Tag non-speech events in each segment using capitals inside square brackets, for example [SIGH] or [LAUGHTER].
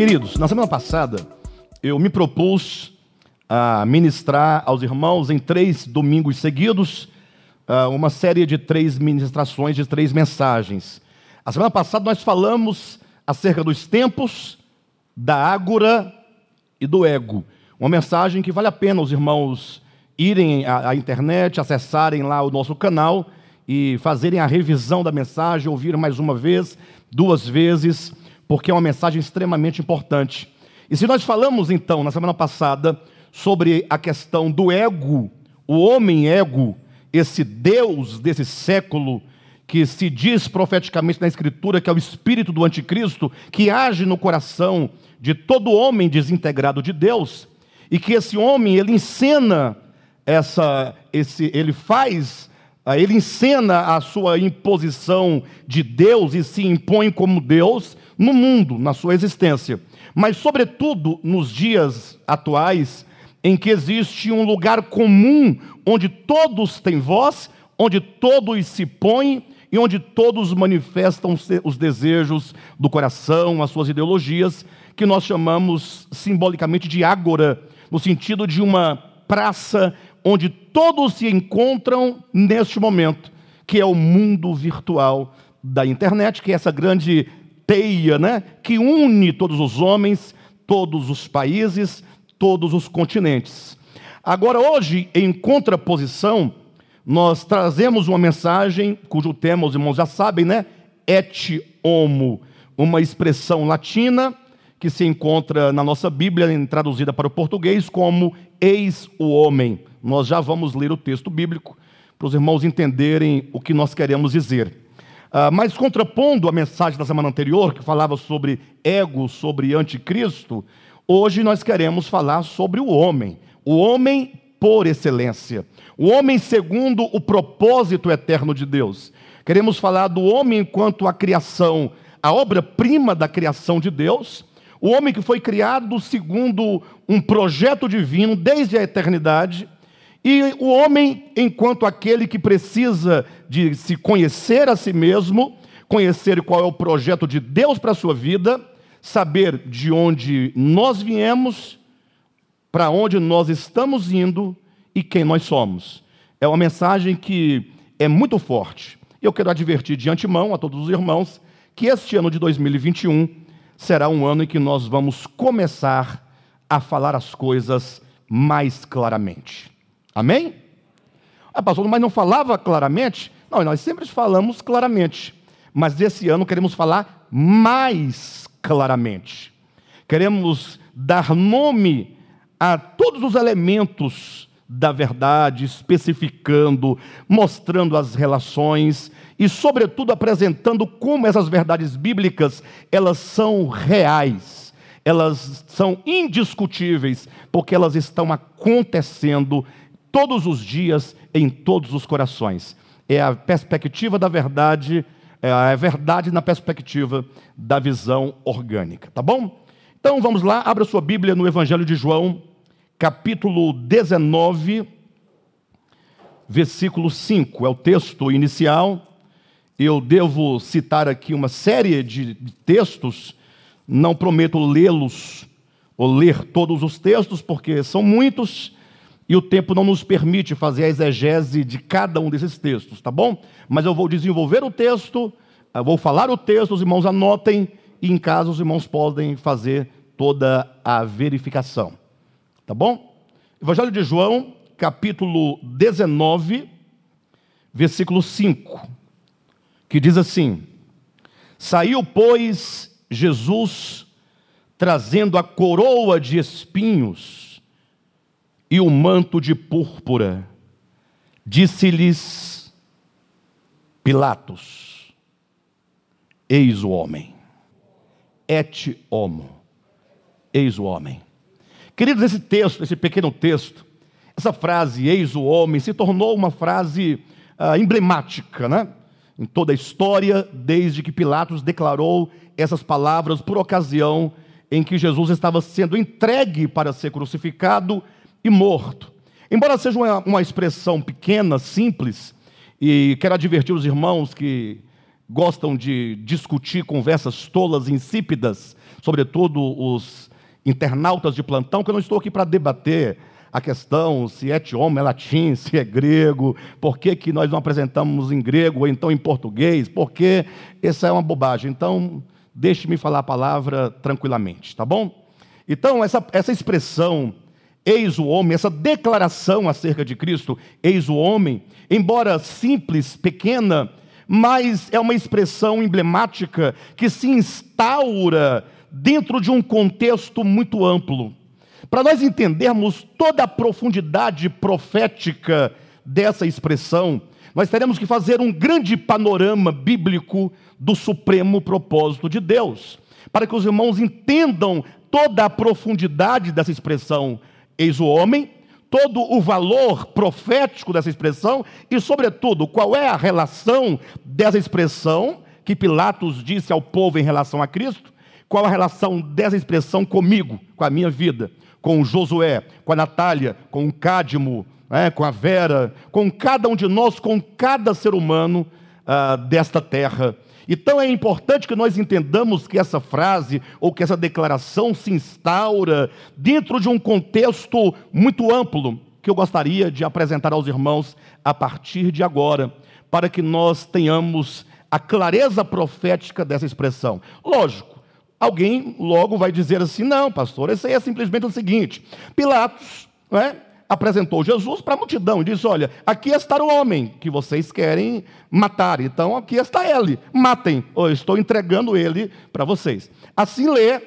Queridos, na semana passada eu me propus a ministrar aos irmãos em três domingos seguidos ah, uma série de três ministrações, de três mensagens. A semana passada nós falamos acerca dos tempos, da ágora e do ego. Uma mensagem que vale a pena os irmãos irem à, à internet, acessarem lá o nosso canal e fazerem a revisão da mensagem, ouvir mais uma vez, duas vezes, porque é uma mensagem extremamente importante. E se nós falamos então na semana passada sobre a questão do ego, o homem ego, esse Deus desse século que se diz profeticamente na Escritura que é o espírito do anticristo, que age no coração de todo homem desintegrado de Deus, e que esse homem ele encena essa, esse, ele faz, ele encena a sua imposição de Deus e se impõe como Deus no mundo, na sua existência. Mas, sobretudo, nos dias atuais, em que existe um lugar comum onde todos têm voz, onde todos se põem e onde todos manifestam os desejos do coração, as suas ideologias, que nós chamamos simbolicamente de ágora, no sentido de uma praça onde todos se encontram neste momento, que é o mundo virtual da internet, que é essa grande teia, né, que une todos os homens, todos os países, todos os continentes. Agora, hoje, em contraposição, nós trazemos uma mensagem cujo tema os irmãos já sabem, né? Et homo, uma expressão latina que se encontra na nossa Bíblia, traduzida para o português como eis o homem. Nós já vamos ler o texto bíblico para os irmãos entenderem o que nós queremos dizer. Uh, mas contrapondo a mensagem da semana anterior, que falava sobre ego, sobre anticristo, hoje nós queremos falar sobre o homem, o homem por excelência, o homem segundo o propósito eterno de Deus. Queremos falar do homem enquanto a criação, a obra-prima da criação de Deus, o homem que foi criado segundo um projeto divino desde a eternidade, e o homem enquanto aquele que precisa de se conhecer a si mesmo, conhecer qual é o projeto de Deus para a sua vida, saber de onde nós viemos, para onde nós estamos indo e quem nós somos. É uma mensagem que é muito forte. Eu quero advertir de antemão a todos os irmãos que este ano de 2021 será um ano em que nós vamos começar a falar as coisas mais claramente. Amém? Ah, pastor, mas não falava claramente? Não, nós sempre falamos claramente. Mas esse ano queremos falar mais claramente. Queremos dar nome a todos os elementos da verdade, especificando, mostrando as relações e, sobretudo, apresentando como essas verdades bíblicas elas são reais, elas são indiscutíveis, porque elas estão acontecendo todos os dias em todos os corações. É a perspectiva da verdade, é a verdade na perspectiva da visão orgânica, tá bom? Então vamos lá, abra sua Bíblia no Evangelho de João, capítulo 19, versículo 5, é o texto inicial. Eu devo citar aqui uma série de textos, não prometo lê-los ou ler todos os textos, porque são muitos e o tempo não nos permite fazer a exegese de cada um desses textos, tá bom? Mas eu vou desenvolver o texto, vou falar o texto, os irmãos anotem, e em casa os irmãos podem fazer toda a verificação. Tá bom? Evangelho de João, capítulo 19, versículo 5, que diz assim: Saiu, pois, Jesus trazendo a coroa de espinhos e o manto de púrpura. Disse-lhes Pilatos: Eis o homem. Et homo. Eis o homem. Queridos, esse texto, esse pequeno texto, essa frase, eis o homem, se tornou uma frase ah, emblemática, né? Em toda a história, desde que Pilatos declarou essas palavras por ocasião em que Jesus estava sendo entregue para ser crucificado e morto. Embora seja uma, uma expressão pequena, simples, e quero advertir os irmãos que gostam de discutir conversas tolas, insípidas, sobretudo os internautas de plantão, que eu não estou aqui para debater a questão se é é latim, [LAUGHS] se é grego, por que, que nós não apresentamos em grego ou então em português, porque essa é uma bobagem. Então, deixe-me falar a palavra tranquilamente, tá bom? Então, essa, essa expressão, eis o homem, essa declaração acerca de Cristo, eis o homem, embora simples, pequena, mas é uma expressão emblemática que se instaura dentro de um contexto muito amplo. Para nós entendermos toda a profundidade profética dessa expressão, nós teremos que fazer um grande panorama bíblico do supremo propósito de Deus, para que os irmãos entendam toda a profundidade dessa expressão, eis o homem, todo o valor profético dessa expressão e, sobretudo, qual é a relação dessa expressão que Pilatos disse ao povo em relação a Cristo, qual a relação dessa expressão comigo, com a minha vida com Josué, com a Natália, com o Cádimo, né, com a Vera, com cada um de nós, com cada ser humano ah, desta terra. Então é importante que nós entendamos que essa frase ou que essa declaração se instaura dentro de um contexto muito amplo que eu gostaria de apresentar aos irmãos a partir de agora, para que nós tenhamos a clareza profética dessa expressão. Lógico, Alguém logo vai dizer assim: não, pastor, esse aí é simplesmente o seguinte: Pilatos né, apresentou Jesus para a multidão e disse: olha, aqui está o homem que vocês querem matar, então aqui está ele, matem, eu estou entregando ele para vocês. Assim lê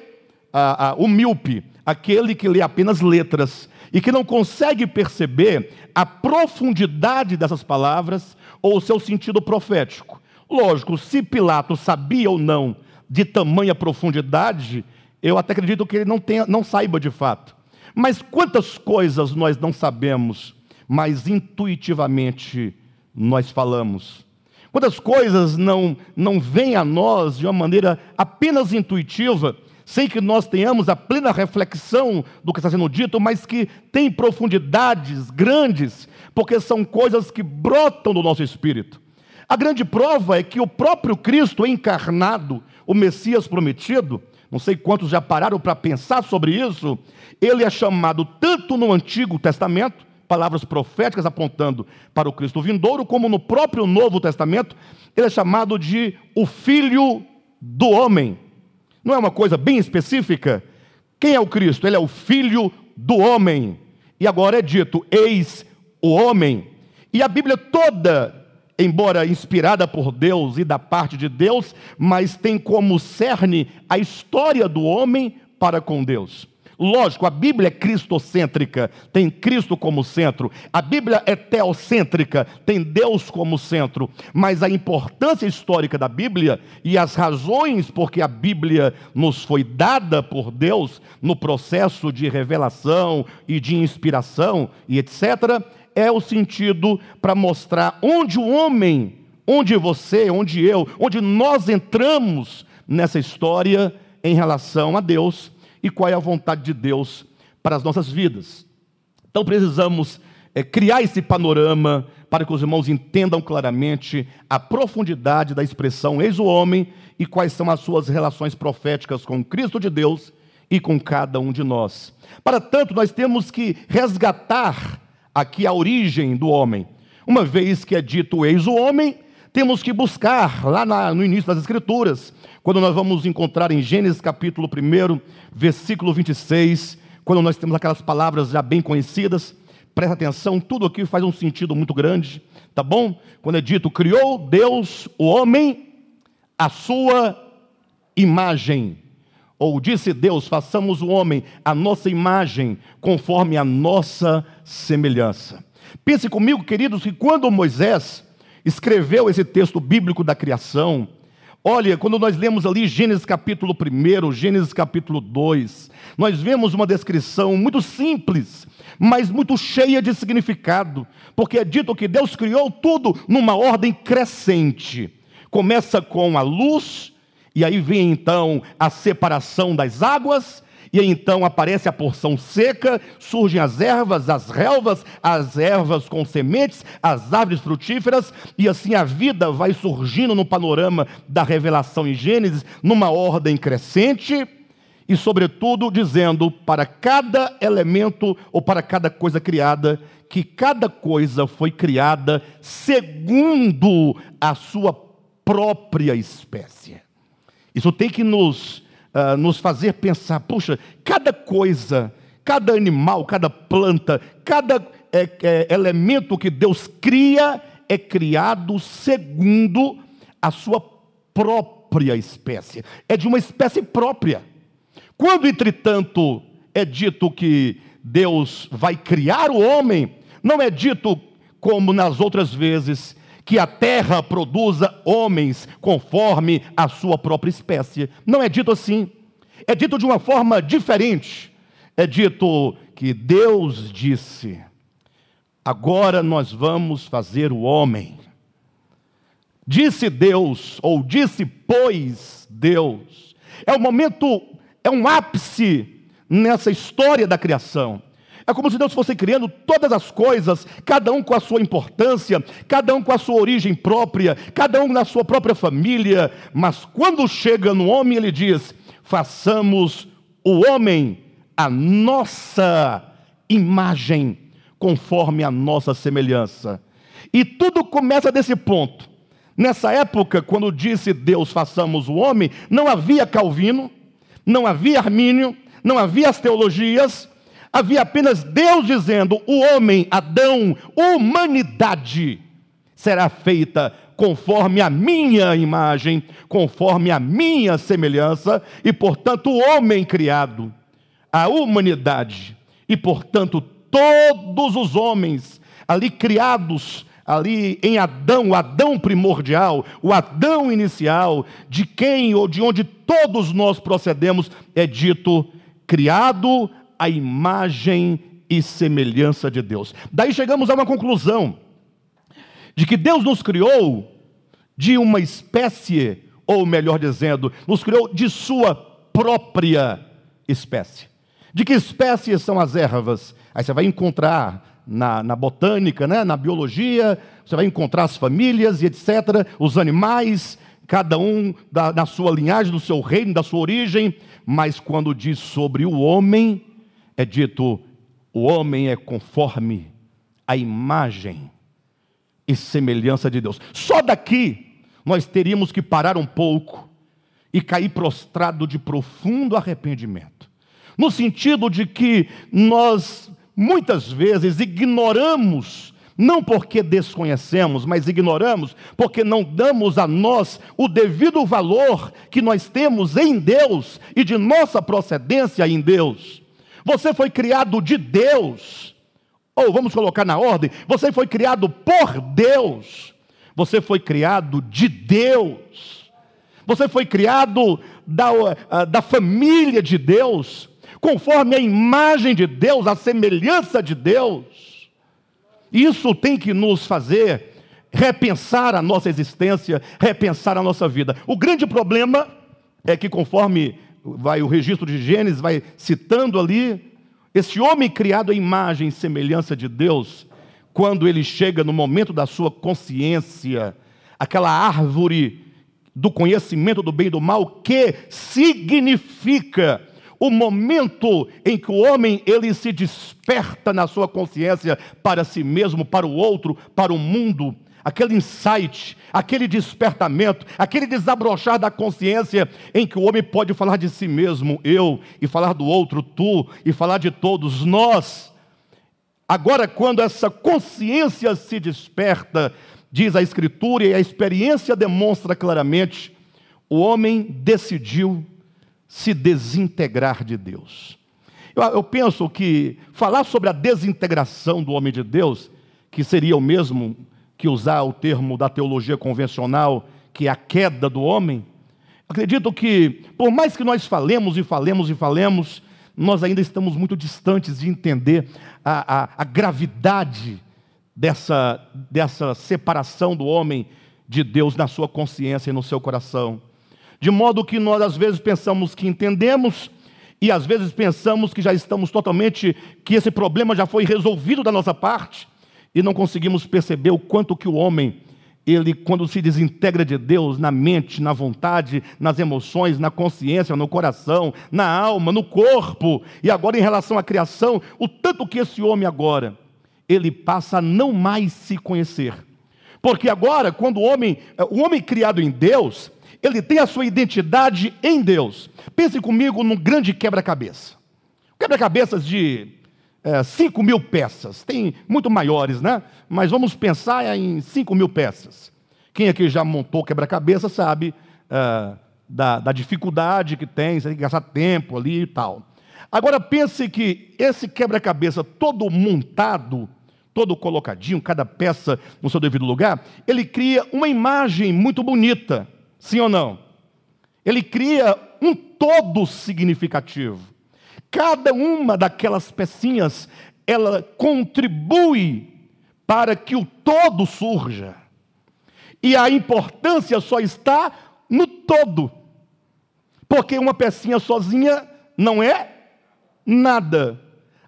o míope, aquele que lê apenas letras e que não consegue perceber a profundidade dessas palavras ou o seu sentido profético. Lógico, se Pilatos sabia ou não de tamanha profundidade, eu até acredito que ele não, tenha, não saiba de fato. Mas quantas coisas nós não sabemos, mas intuitivamente nós falamos? Quantas coisas não, não vêm a nós de uma maneira apenas intuitiva, sem que nós tenhamos a plena reflexão do que está sendo dito, mas que tem profundidades grandes, porque são coisas que brotam do nosso espírito. A grande prova é que o próprio Cristo encarnado, o Messias prometido, não sei quantos já pararam para pensar sobre isso, ele é chamado tanto no Antigo Testamento, palavras proféticas apontando para o Cristo vindouro, como no próprio Novo Testamento, ele é chamado de o Filho do Homem. Não é uma coisa bem específica? Quem é o Cristo? Ele é o Filho do Homem. E agora é dito: eis o homem. E a Bíblia toda embora inspirada por Deus e da parte de Deus, mas tem como cerne a história do homem para com Deus. Lógico, a Bíblia é cristocêntrica, tem Cristo como centro. A Bíblia é teocêntrica, tem Deus como centro. Mas a importância histórica da Bíblia e as razões por que a Bíblia nos foi dada por Deus no processo de revelação e de inspiração e etc., é o sentido para mostrar onde o homem, onde você, onde eu, onde nós entramos nessa história em relação a Deus e qual é a vontade de Deus para as nossas vidas. Então precisamos é, criar esse panorama para que os irmãos entendam claramente a profundidade da expressão eis o homem e quais são as suas relações proféticas com Cristo de Deus e com cada um de nós. Para tanto, nós temos que resgatar aqui a origem do homem. Uma vez que é dito eis o homem, temos que buscar lá na, no início das Escrituras, quando nós vamos encontrar em Gênesis capítulo 1, versículo 26, quando nós temos aquelas palavras já bem conhecidas, presta atenção, tudo aqui faz um sentido muito grande, tá bom? Quando é dito, criou Deus o homem a sua imagem. Ou disse Deus: façamos o homem a nossa imagem, conforme a nossa semelhança. Pense comigo, queridos, que quando Moisés escreveu esse texto bíblico da criação, olha, quando nós lemos ali Gênesis capítulo 1, Gênesis capítulo 2, nós vemos uma descrição muito simples, mas muito cheia de significado, porque é dito que Deus criou tudo numa ordem crescente. Começa com a luz e aí vem então a separação das águas, e então aparece a porção seca, surgem as ervas, as relvas, as ervas com sementes, as árvores frutíferas, e assim a vida vai surgindo no panorama da revelação em Gênesis, numa ordem crescente, e, sobretudo, dizendo para cada elemento ou para cada coisa criada, que cada coisa foi criada segundo a sua própria espécie. Isso tem que nos, uh, nos fazer pensar: puxa, cada coisa, cada animal, cada planta, cada é, é, elemento que Deus cria é criado segundo a sua própria espécie, é de uma espécie própria. Quando, entretanto, é dito que Deus vai criar o homem, não é dito como nas outras vezes que a terra produza homens conforme a sua própria espécie. Não é dito assim. É dito de uma forma diferente. É dito que Deus disse: agora nós vamos fazer o homem. Disse Deus, ou disse, pois, Deus. É o momento é um ápice nessa história da criação. É como se Deus fosse criando todas as coisas, cada um com a sua importância, cada um com a sua origem própria, cada um na sua própria família, mas quando chega no homem, ele diz: façamos o homem a nossa imagem, conforme a nossa semelhança. E tudo começa desse ponto. Nessa época, quando disse Deus façamos o homem, não havia Calvino, não havia Armínio, não havia as teologias, havia apenas Deus dizendo: o homem, Adão, humanidade será feita conforme a minha imagem, conforme a minha semelhança, e portanto o homem criado, a humanidade, e portanto todos os homens ali criados ali em Adão, o Adão primordial, o Adão inicial, de quem ou de onde todos nós procedemos, é dito criado à imagem e semelhança de Deus. Daí chegamos a uma conclusão de que Deus nos criou de uma espécie, ou melhor dizendo, nos criou de sua própria espécie. De que espécies são as ervas? Aí você vai encontrar na, na botânica, né? na biologia, você vai encontrar as famílias e etc., os animais, cada um da, na sua linhagem, do seu reino, da sua origem, mas quando diz sobre o homem, é dito: o homem é conforme a imagem e semelhança de Deus. Só daqui nós teríamos que parar um pouco e cair prostrado de profundo arrependimento. No sentido de que nós muitas vezes ignoramos, não porque desconhecemos, mas ignoramos porque não damos a nós o devido valor que nós temos em Deus e de nossa procedência em Deus. Você foi criado de Deus, ou vamos colocar na ordem, você foi criado por Deus, você foi criado de Deus, você foi criado da, ah, da família de Deus conforme a imagem de Deus, a semelhança de Deus. Isso tem que nos fazer repensar a nossa existência, repensar a nossa vida. O grande problema é que, conforme vai o registro de Gênesis, vai citando ali, esse homem criado à imagem e semelhança de Deus, quando ele chega no momento da sua consciência, aquela árvore do conhecimento do bem e do mal, que significa o momento em que o homem ele se desperta na sua consciência para si mesmo, para o outro, para o mundo, aquele insight, aquele despertamento, aquele desabrochar da consciência em que o homem pode falar de si mesmo, eu, e falar do outro, tu, e falar de todos nós. Agora, quando essa consciência se desperta, diz a Escritura, e a experiência demonstra claramente, o homem decidiu se desintegrar de Deus. Eu, eu, penso que falar sobre a desintegração do homem de Deus, que seria o mesmo que usar o termo da teologia convencional, que é a queda do homem, acredito que, por mais que nós falemos e falemos e falemos, nós ainda estamos muito distantes de entender a, a, a gravidade dessa, dessa separação do homem de Deus na sua consciência e no seu coração. De modo que nós às vezes pensamos que entendemos e às vezes pensamos que já estamos totalmente, que esse problema já foi resolvido da nossa parte e não conseguimos perceber o quanto que o homem ele, quando se desintegra de Deus na mente, na vontade, nas emoções, na consciência, no coração, na alma, no corpo, e agora em relação à criação, o tanto que esse homem agora, ele passa a não mais se conhecer. Porque agora, quando o homem, o homem criado em Deus, ele tem a sua identidade em Deus. Pense comigo num grande quebra-cabeça. Quebra-cabeças de é, 5 mil peças. Tem muito maiores, né? Mas vamos pensar em 5 mil peças. Quem aqui já montou quebra-cabeça sabe é, da, da, dificuldade que tem, você tem que gastar tempo ali e tal. Agora pense que esse quebra-cabeça todo montado, todo colocadinho, cada peça no seu devido lugar, ele cria uma imagem muito bonita, sim ou não? Ele cria um todo significativo. Cada uma daquelas pecinhas, ela contribui para que o todo surja. E a importância só está no todo. Porque uma pecinha sozinha não é nada.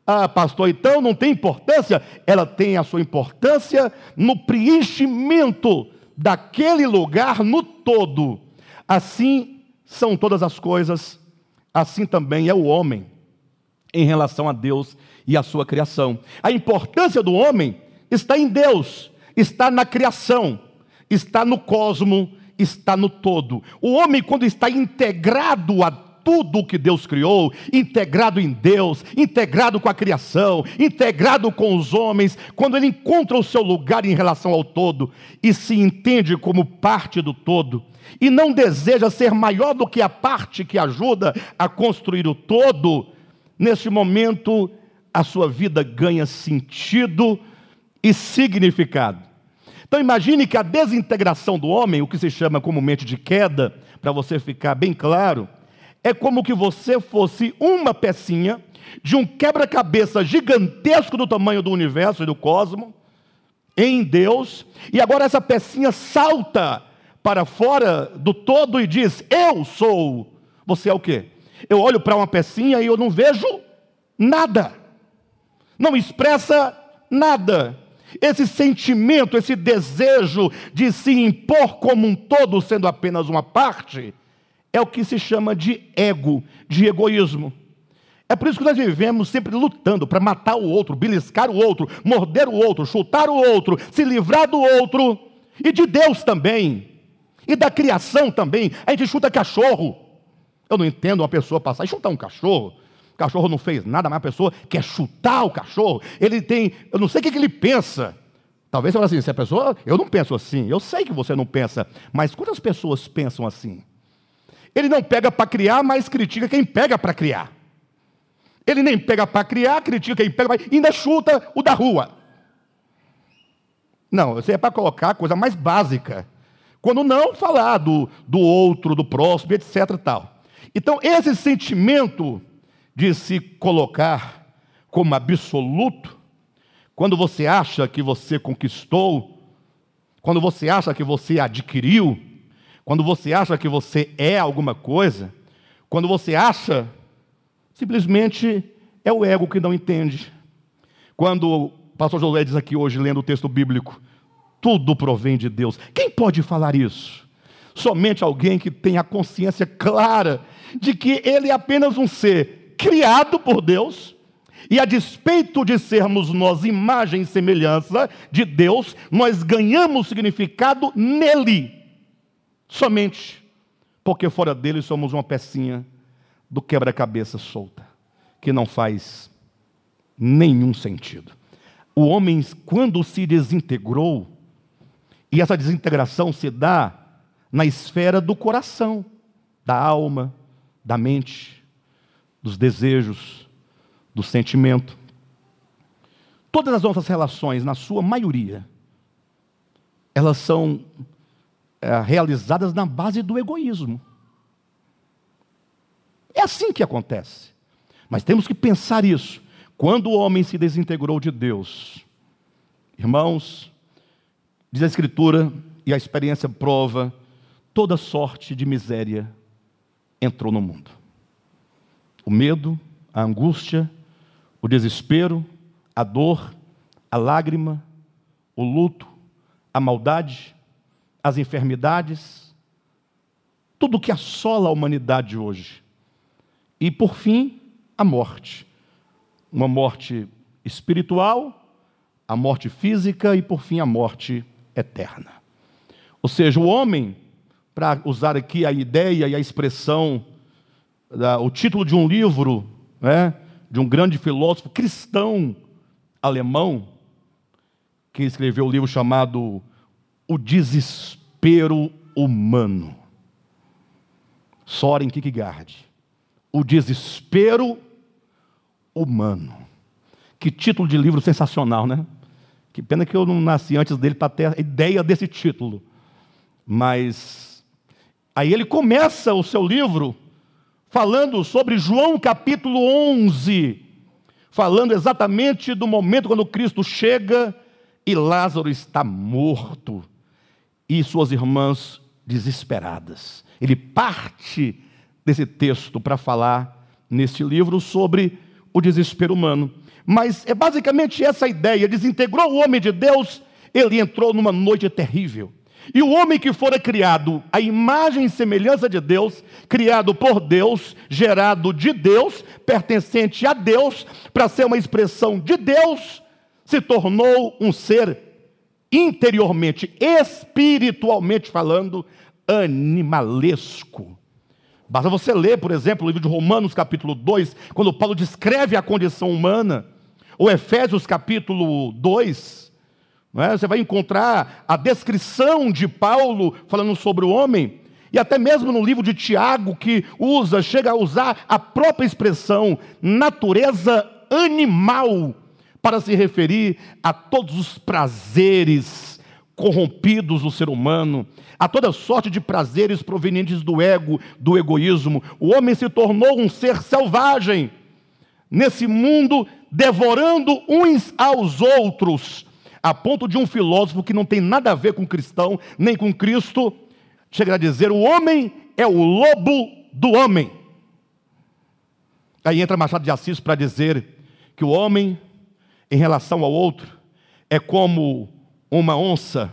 Ah, pastor, então não tem importância? Ela tem a sua importância no preenchimento daquele lugar no todo. Assim são todas as coisas, assim também é o homem em relação a Deus e a sua criação. A importância do homem está em Deus, está na criação, está no cosmo, está no todo. O homem, quando está integrado a tudo o que Deus criou, integrado em Deus, integrado com a criação, integrado com os homens, quando ele encontra o seu lugar em relação ao todo e se entende como parte do todo, e não deseja ser maior do que a parte que ajuda a construir o todo, Neste momento, a sua vida ganha sentido e significado. Então imagine que a desintegração do homem, o que se chama comumente de queda, para você ficar bem claro, é como que você fosse uma pecinha de um quebra-cabeça gigantesco do tamanho do universo e do cosmos, em Deus, e agora essa pecinha salta para fora do todo e diz: Eu sou. Você é o quê? Eu olho para uma pecinha e eu não vejo nada, não expressa nada. Esse sentimento, esse desejo de se impor como um todo, sendo apenas uma parte, é o que se chama de ego, de egoísmo. É por isso que nós vivemos sempre lutando para matar o outro, beliscar o outro, morder o outro, chutar o outro, se livrar do outro, e de Deus também, e da criação também. A gente chuta cachorro, eu não entendo uma pessoa passar e chutar um cachorro. O cachorro não fez nada, mas a pessoa quer chutar o cachorro. Ele tem, eu não sei o que, ele pensa. Talvez você fale assim, se a pessoa, eu não penso assim. Eu sei que você não pensa, mas quantas pessoas pensam assim? Ele não pega para criar, mas critica quem pega para criar. Ele nem pega para criar, critica quem pega, mas ainda chuta o da rua. Não, isso é para colocar a coisa mais básica. Quando não falar do, do outro, do próximo, etc. tal. Então, esse sentimento de se colocar como absoluto, quando você acha que você conquistou, quando você acha que você adquiriu, quando você acha que você é alguma coisa, quando você acha, simplesmente é o ego que não entende. Quando o pastor José diz aqui hoje, lendo o texto bíblico, tudo provém de Deus. Quem pode falar isso? Somente alguém que tem a consciência clara de que ele é apenas um ser criado por Deus, e a despeito de sermos nós imagem e semelhança de Deus, nós ganhamos significado nele, somente porque fora dele somos uma pecinha do quebra-cabeça solta, que não faz nenhum sentido. O homem, quando se desintegrou, e essa desintegração se dá na esfera do coração, da alma, da mente, dos desejos, do sentimento. Todas as nossas relações, na sua maioria, elas são é, realizadas na base do egoísmo. É assim que acontece. Mas temos que pensar isso. Quando o homem se desintegrou de Deus, irmãos, diz a Escritura, e a experiência prova, toda sorte de miséria entrou no mundo. O medo, a angústia, o desespero, a dor, a lágrima, o luto, a maldade, as enfermidades, tudo que assola a humanidade hoje. E por fim, a morte. Uma morte espiritual, a morte física e por fim a morte eterna. Ou seja, o homem, para usar aqui a ideia e a expressão, o título de um livro, né, de um grande filósofo cristão alemão, que escreveu o um livro chamado O Desespero Humano. Soren Kierkegaard. O Desespero Humano. Que título de livro sensacional, né? Que pena que eu não nasci antes dele para ter a ideia desse título. Mas aí ele começa o seu livro falando sobre João capítulo 11, falando exatamente do momento quando Cristo chega e Lázaro está morto e suas irmãs desesperadas. Ele parte desse texto para falar neste livro sobre o desespero humano. Mas é basicamente essa ideia: desintegrou o homem de Deus, ele entrou numa noite terrível. E o homem que fora criado à imagem e semelhança de Deus, criado por Deus, gerado de Deus, pertencente a Deus, para ser uma expressão de Deus, se tornou um ser interiormente, espiritualmente falando, animalesco. Basta você ler, por exemplo, o livro de Romanos, capítulo 2, quando Paulo descreve a condição humana, ou Efésios, capítulo 2, é? você vai encontrar a descrição de Paulo falando sobre o homem, e até mesmo no livro de Tiago, que usa, chega a usar a própria expressão natureza animal para se referir a todos os prazeres corrompidos do ser humano, a toda sorte de prazeres provenientes do ego, do egoísmo. O homem se tornou um ser selvagem nesse mundo, devorando uns aos outros, a ponto de um filósofo que não tem nada a ver com cristão, nem com Cristo, chegar a dizer: o homem é o lobo do homem. Aí entra Machado de Assis para dizer que o homem em relação ao outro é como uma onça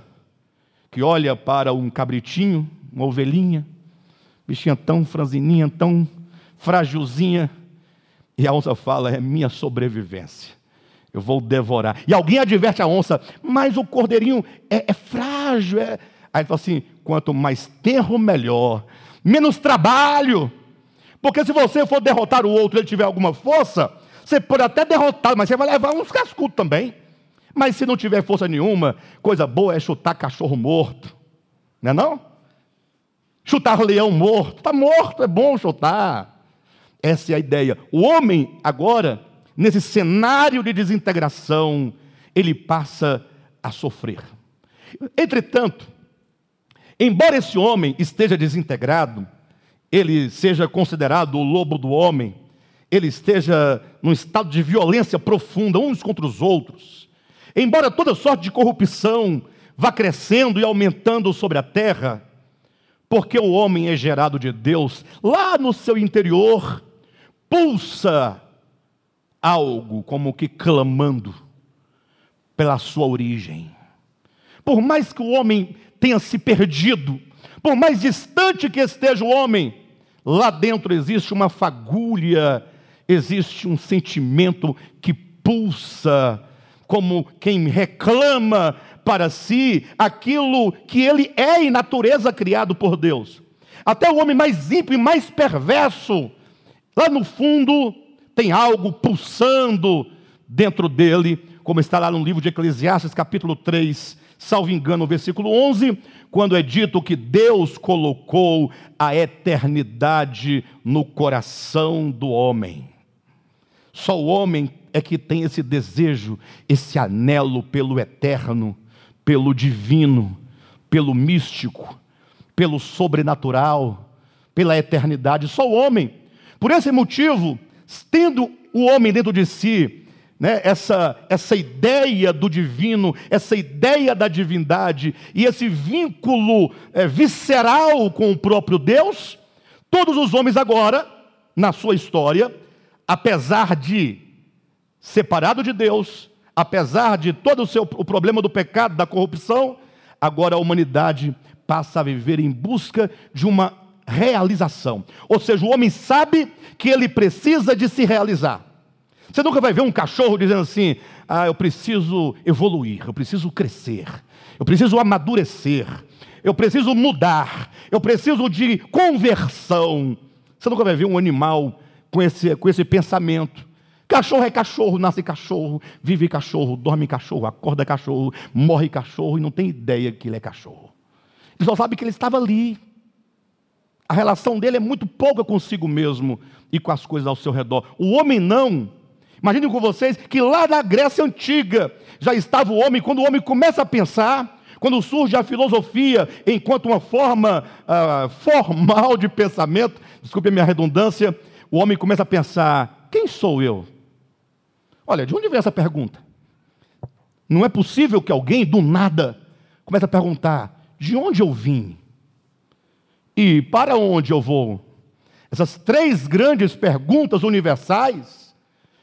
que olha para um cabritinho, uma ovelhinha, bichinha tão franzininha, tão frágilzinha, e a onça fala: é minha sobrevivência. Eu vou devorar. E alguém adverte a onça, mas o cordeirinho é, é frágil. É... Aí ele fala assim: quanto mais tenro, melhor. Menos trabalho. Porque se você for derrotar o outro e ele tiver alguma força, você pode até derrotar, mas você vai levar uns cascudos também. Mas se não tiver força nenhuma, coisa boa é chutar cachorro morto. Não é não? Chutar leão morto. Está morto, é bom chutar. Essa é a ideia. O homem, agora, nesse cenário de desintegração, ele passa a sofrer. Entretanto, embora esse homem esteja desintegrado, ele seja considerado o lobo do homem, ele esteja num estado de violência profunda uns contra os outros, embora toda sorte de corrupção vá crescendo e aumentando sobre a terra, porque o homem é gerado de Deus, lá no seu interior pulsa algo como que clamando pela sua origem. Por mais que o homem tenha se perdido, por mais distante que esteja o homem, lá dentro existe uma fagulha existe um sentimento que pulsa, como quem reclama para si aquilo que ele é em natureza criado por Deus. Até o homem mais ímpio e mais perverso, lá no fundo, tem algo pulsando dentro dele, como está lá no livro de Eclesiastes, capítulo 3, salvo engano, versículo 11, quando é dito que Deus colocou a eternidade no coração do homem. Só o homem é que tem esse desejo, esse anelo pelo eterno, pelo divino, pelo místico, pelo sobrenatural, pela eternidade. Só o homem. Por esse motivo, tendo o homem dentro de si, né, essa, essa ideia do divino, essa ideia da divindade e esse vínculo é, visceral com o próprio Deus, todos os homens agora, na sua história, apesar de separado de Deus, apesar de todo o seu o problema do pecado, da corrupção, agora a humanidade passa a viver em busca de uma realização. Ou seja, o homem sabe que ele precisa de se realizar. Você nunca vai ver um cachorro dizendo assim: ah, eu preciso evoluir, eu preciso crescer, eu preciso amadurecer, eu preciso mudar, eu preciso de conversão. Você nunca vai ver um animal com esse, com esse pensamento. Cachorro é cachorro, nasce cachorro, vive cachorro, dorme cachorro, acorda cachorro, morre cachorro e não tem ideia que ele é cachorro. Ele só sabe que ele estava ali. A relação dele é muito pouca consigo mesmo e com as coisas ao seu redor. O homem não. Imaginem com vocês que lá na Grécia Antiga já estava o homem, quando o homem começa a pensar, quando surge a filosofia enquanto uma forma uh, formal de pensamento, desculpe a minha redundância, o homem começa a pensar: quem sou eu? Olha, de onde vem essa pergunta? Não é possível que alguém do nada comece a perguntar: de onde eu vim? E para onde eu vou? Essas três grandes perguntas universais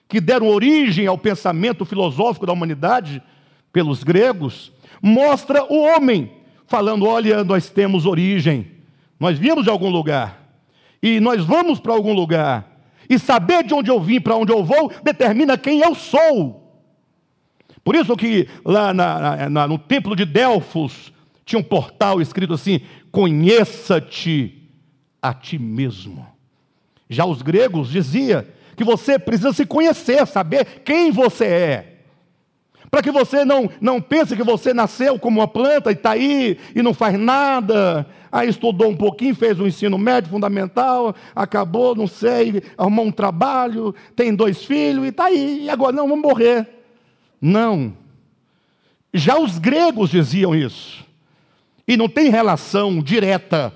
que deram origem ao pensamento filosófico da humanidade pelos gregos, mostra o homem falando: olha, nós temos origem, nós viemos de algum lugar e nós vamos para algum lugar. E saber de onde eu vim, para onde eu vou, determina quem eu sou. Por isso que lá na, na, no templo de Delfos, tinha um portal escrito assim: conheça-te a ti mesmo. Já os gregos dizia que você precisa se conhecer, saber quem você é. Para que você não, não pense que você nasceu como uma planta e está aí e não faz nada. Aí estudou um pouquinho, fez um ensino médio fundamental, acabou, não sei, arrumou um trabalho, tem dois filhos e está aí. E agora, não, vamos morrer. Não. Já os gregos diziam isso. E não tem relação direta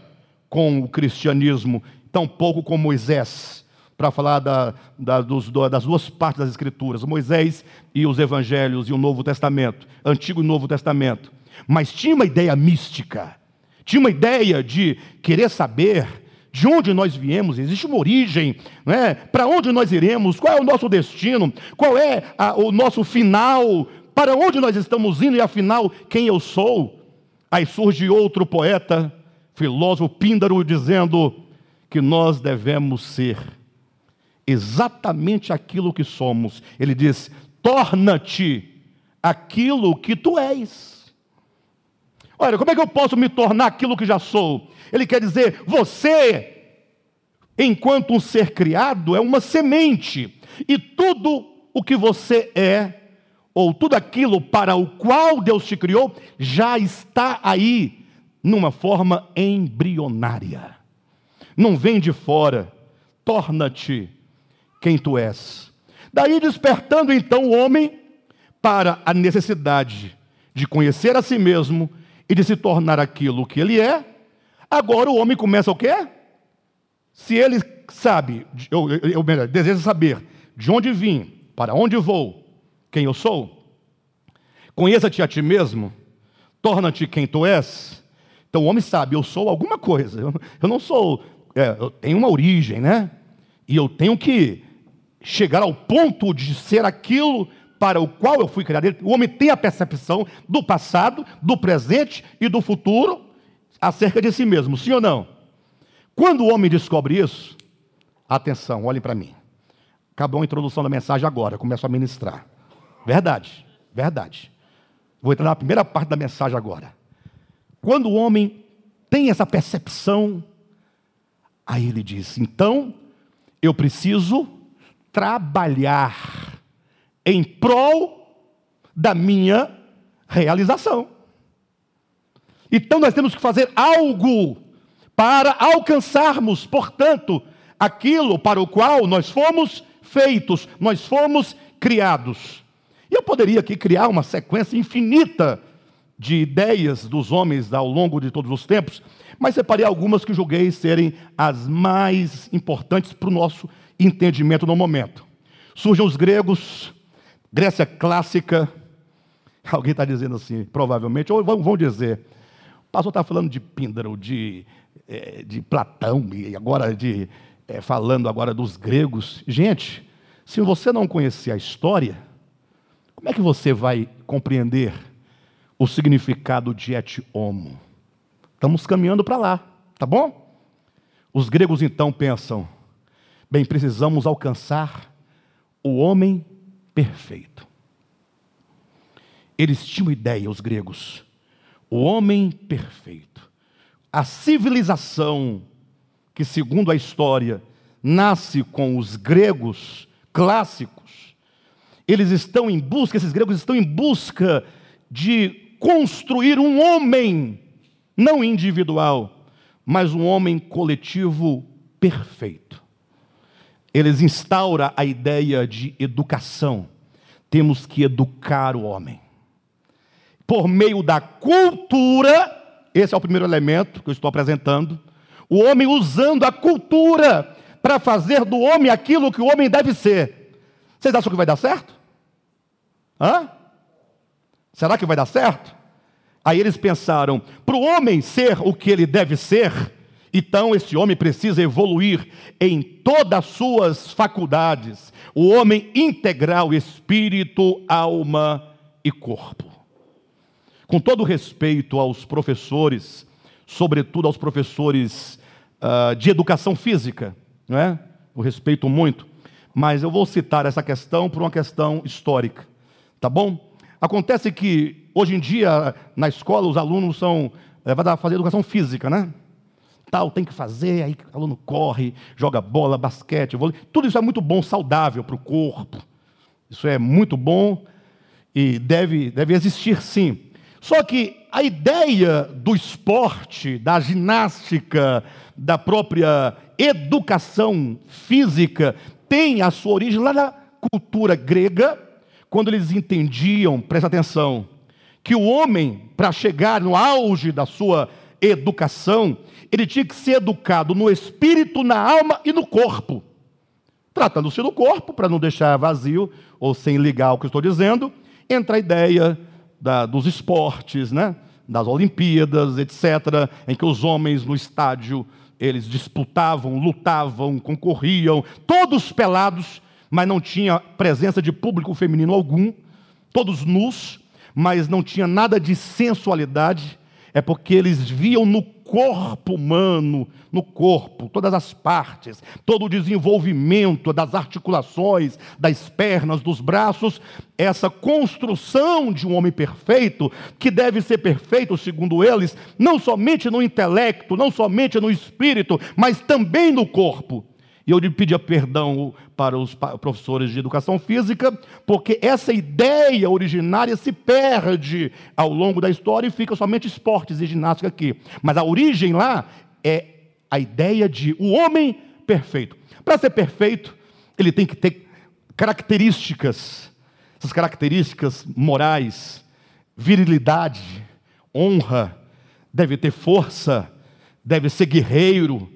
com o cristianismo, tampouco com Moisés, para falar da, da, dos, das duas partes das Escrituras, Moisés e os Evangelhos e o Novo Testamento, Antigo e Novo Testamento. Mas tinha uma ideia mística, tinha uma ideia de querer saber de onde nós viemos, existe uma origem, né? para onde nós iremos, qual é o nosso destino, qual é a, o nosso final, para onde nós estamos indo e afinal quem eu sou. Aí surge outro poeta, filósofo Píndaro, dizendo que nós devemos ser exatamente aquilo que somos. Ele diz: torna-te aquilo que tu és. Olha, como é que eu posso me tornar aquilo que já sou? Ele quer dizer, você, enquanto um ser criado, é uma semente, e tudo o que você é ou tudo aquilo para o qual Deus te criou, já está aí, numa forma embrionária. Não vem de fora, torna-te quem tu és. Daí despertando então o homem para a necessidade de conhecer a si mesmo e de se tornar aquilo que ele é, agora o homem começa o quê? Se ele sabe, ou, melhor, deseja saber de onde vim, para onde vou, quem eu sou? Conheça-te a ti mesmo, torna-te quem tu és. Então o homem sabe, eu sou alguma coisa, eu, não sou, é, eu tenho uma origem, né? E eu tenho que chegar ao ponto de ser aquilo para o qual eu fui criado. O homem tem a percepção do passado, do presente e do futuro acerca de si mesmo, sim ou não? Quando o homem descobre isso, atenção, olhem para mim. Acabou a introdução da mensagem agora, começo a ministrar. Verdade, verdade. Vou entrar na primeira parte da mensagem agora. Quando o homem tem essa percepção, aí ele diz: então eu preciso trabalhar em prol da minha realização. Então nós temos que fazer algo para alcançarmos, portanto, aquilo para o qual nós fomos feitos, nós fomos criados. E eu poderia aqui criar uma sequência infinita de ideias dos homens ao longo de todos os tempos, mas separei algumas que julguei serem as mais importantes para o nosso entendimento no momento. Surgem os gregos, Grécia clássica. [LAUGHS] Alguém está dizendo assim, provavelmente, ou vão dizer. O pastor está falando de Píndaro, de, é, de Platão, e agora de é, falando agora dos gregos. Gente, se você não conhecer a história, como é que você vai compreender o significado de et homo? Estamos caminhando para lá, tá bom? Os gregos então pensam: bem, precisamos alcançar o homem perfeito. Eles tinham ideia, os gregos, o homem perfeito. A civilização que, segundo a história, nasce com os gregos clássicos, eles estão em busca, esses gregos estão em busca de construir um homem, não individual, mas um homem coletivo perfeito. Eles instauram a ideia de educação. Temos que educar o homem. Por meio da cultura, esse é o primeiro elemento que eu estou apresentando. O homem usando a cultura para fazer do homem aquilo que o homem deve ser. Vocês acham que vai dar certo? Hã? Será que vai dar certo? Aí eles pensaram: para o homem ser o que ele deve ser, então esse homem precisa evoluir em todas as suas faculdades, o homem integral, espírito, alma e corpo. Com todo respeito aos professores, sobretudo aos professores uh, de educação física, não é? Eu respeito muito, mas eu vou citar essa questão por uma questão histórica, tá bom? Acontece que hoje em dia na escola os alunos são levados a fazer educação física, né? Tal, tem que fazer, aí o aluno corre, joga bola, basquete, vôlei. Tudo isso é muito bom, saudável para o corpo. Isso é muito bom e deve, deve existir sim. Só que a ideia do esporte, da ginástica, da própria educação física, tem a sua origem lá na cultura grega, quando eles entendiam, presta atenção, que o homem, para chegar no auge da sua educação, ele tinha que ser educado no espírito, na alma e no corpo. Tratando-se do corpo, para não deixar vazio ou sem ligar o que estou dizendo, entra a ideia da, dos esportes, né? das Olimpíadas, etc., em que os homens no estádio eles disputavam, lutavam, concorriam, todos pelados, mas não tinha presença de público feminino algum, todos nus, mas não tinha nada de sensualidade, é porque eles viam no corpo humano, no corpo, todas as partes, todo o desenvolvimento das articulações, das pernas, dos braços, essa construção de um homem perfeito, que deve ser perfeito, segundo eles, não somente no intelecto, não somente no espírito, mas também no corpo. E eu lhe pedia perdão para os professores de educação física, porque essa ideia originária se perde ao longo da história e fica somente esportes e ginástica aqui. Mas a origem lá é a ideia de o homem perfeito. Para ser perfeito, ele tem que ter características, essas características morais, virilidade, honra, deve ter força, deve ser guerreiro,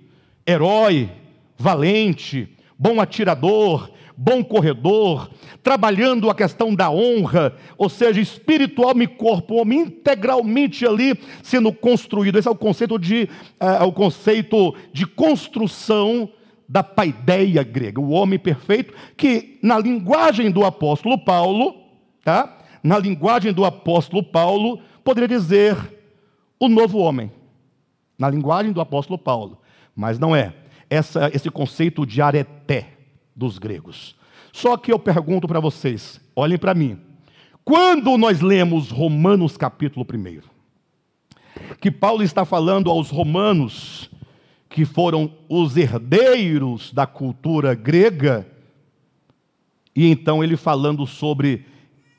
herói, valente, bom atirador, bom corredor, trabalhando a questão da honra, ou seja, espiritual e corpo, homem integralmente ali sendo construído. Esse é o conceito de, é, o conceito de construção da paideia grega, o homem perfeito, que na linguagem do apóstolo Paulo, tá? Na linguagem do apóstolo Paulo, poderia dizer o novo homem. Na linguagem do apóstolo Paulo, mas não é essa, esse conceito de areté dos gregos. Só que eu pergunto para vocês, olhem para mim. Quando nós lemos Romanos capítulo 1, que Paulo está falando aos romanos, que foram os herdeiros da cultura grega, e então ele falando sobre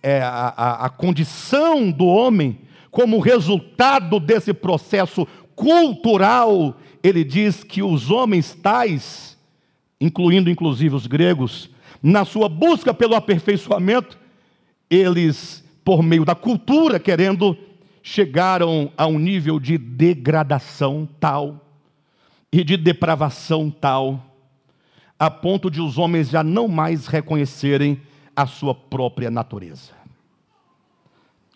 é, a, a, a condição do homem como resultado desse processo cultural ele diz que os homens tais, incluindo inclusive os gregos, na sua busca pelo aperfeiçoamento, eles, por meio da cultura, querendo, chegaram a um nível de degradação tal e de depravação tal, a ponto de os homens já não mais reconhecerem a sua própria natureza.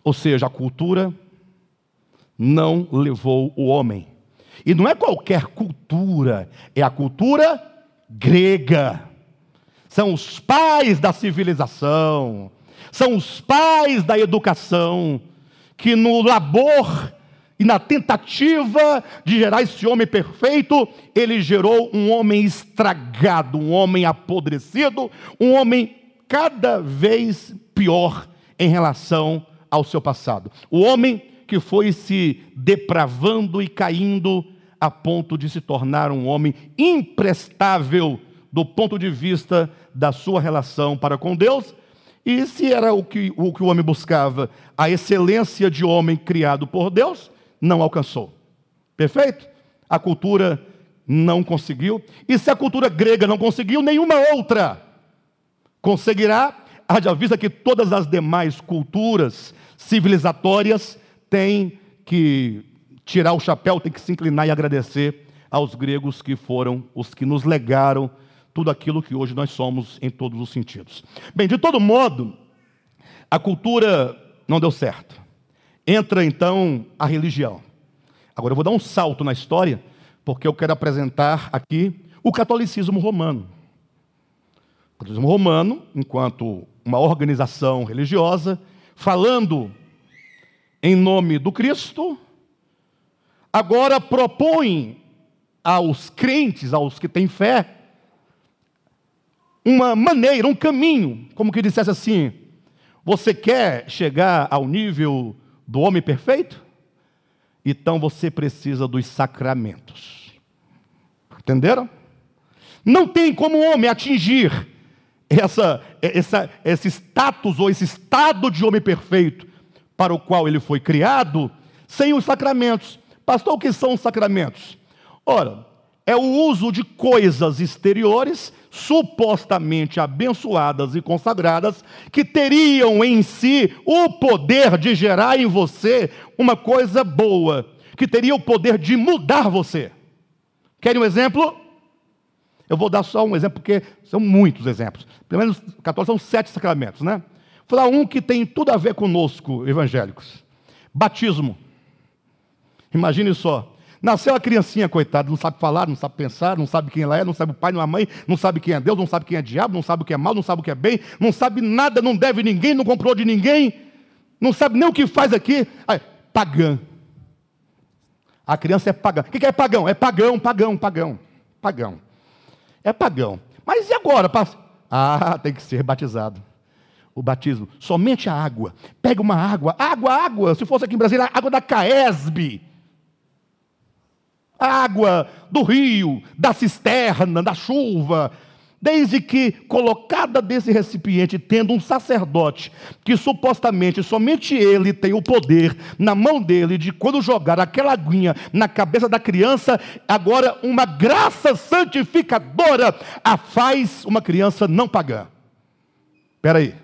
Ou seja, a cultura não levou o homem e não é qualquer cultura, é a cultura grega. São os pais da civilização, são os pais da educação, que no labor e na tentativa de gerar esse homem perfeito, ele gerou um homem estragado, um homem apodrecido, um homem cada vez pior em relação ao seu passado. O homem que foi se depravando e caindo a ponto de se tornar um homem imprestável do ponto de vista da sua relação para com Deus. E se era o que o, que o homem buscava, a excelência de homem criado por Deus, não alcançou. Perfeito? A cultura não conseguiu. E se a cultura grega não conseguiu, nenhuma outra conseguirá. Haja vista que todas as demais culturas civilizatórias têm que tirar o chapéu, têm que se inclinar e agradecer aos gregos que foram os que nos legaram tudo aquilo que hoje nós somos em todos os sentidos. Bem, de todo modo, a cultura não deu certo. Entra então a religião. Agora eu vou dar um salto na história, porque eu quero apresentar aqui o catolicismo romano. O catolicismo romano, enquanto uma organização religiosa, falando em nome do Cristo, agora propõe aos crentes, aos que têm fé, uma maneira, um caminho, como que dissesse assim: você quer chegar ao nível do homem perfeito? Então você precisa dos sacramentos. Entenderam? Não tem como o homem atingir essa, essa, esse status ou esse estado de homem perfeito para o qual ele foi criado sem os sacramentos. Pastor, o que são os sacramentos? Ora, é o uso de coisas exteriores supostamente abençoadas e consagradas, que teriam em si o poder de gerar em você uma coisa boa, que teria o poder de mudar você. Querem um exemplo? Eu vou dar só um exemplo, porque são muitos exemplos. Pelo menos 14 são sete sacramentos, né? Vou falar um que tem tudo a ver conosco, evangélicos: batismo. Imagine só. Nasceu a criancinha, coitada, não sabe falar, não sabe pensar, não sabe quem ela é, não sabe o pai, não a mãe, não sabe quem é Deus, não sabe quem é diabo, não sabe o que é mal, não sabe o que é bem, não sabe nada, não deve ninguém, não comprou de ninguém, não sabe nem o que faz aqui. Aí, pagã. A criança é pagã. O que é pagão? É pagão, pagão, pagão. Pagão. É pagão. Mas e agora? Ah, tem que ser batizado. O batismo. Somente a água. Pega uma água. Água, água. Se fosse aqui em Brasília, água da Caesb água do rio, da cisterna, da chuva, desde que colocada desse recipiente, tendo um sacerdote, que supostamente somente ele tem o poder na mão dele de quando jogar aquela aguinha na cabeça da criança, agora uma graça santificadora a faz uma criança não pagar. Espera aí,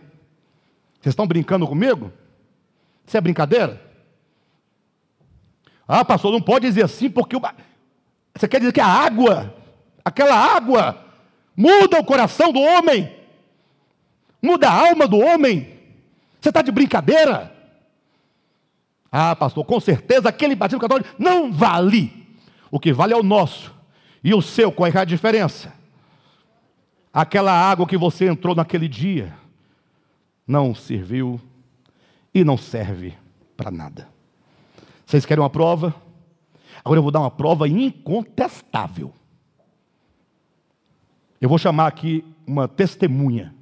vocês estão brincando comigo? Isso é brincadeira? Ah, pastor, não pode dizer assim porque o... Você quer dizer que a água, aquela água, muda o coração do homem, muda a alma do homem. Você está de brincadeira? Ah, pastor, com certeza aquele batismo católico não vale. O que vale é o nosso. E o seu, qual é a diferença? Aquela água que você entrou naquele dia não serviu e não serve para nada. Vocês querem uma prova? Agora eu vou dar uma prova incontestável. Eu vou chamar aqui uma testemunha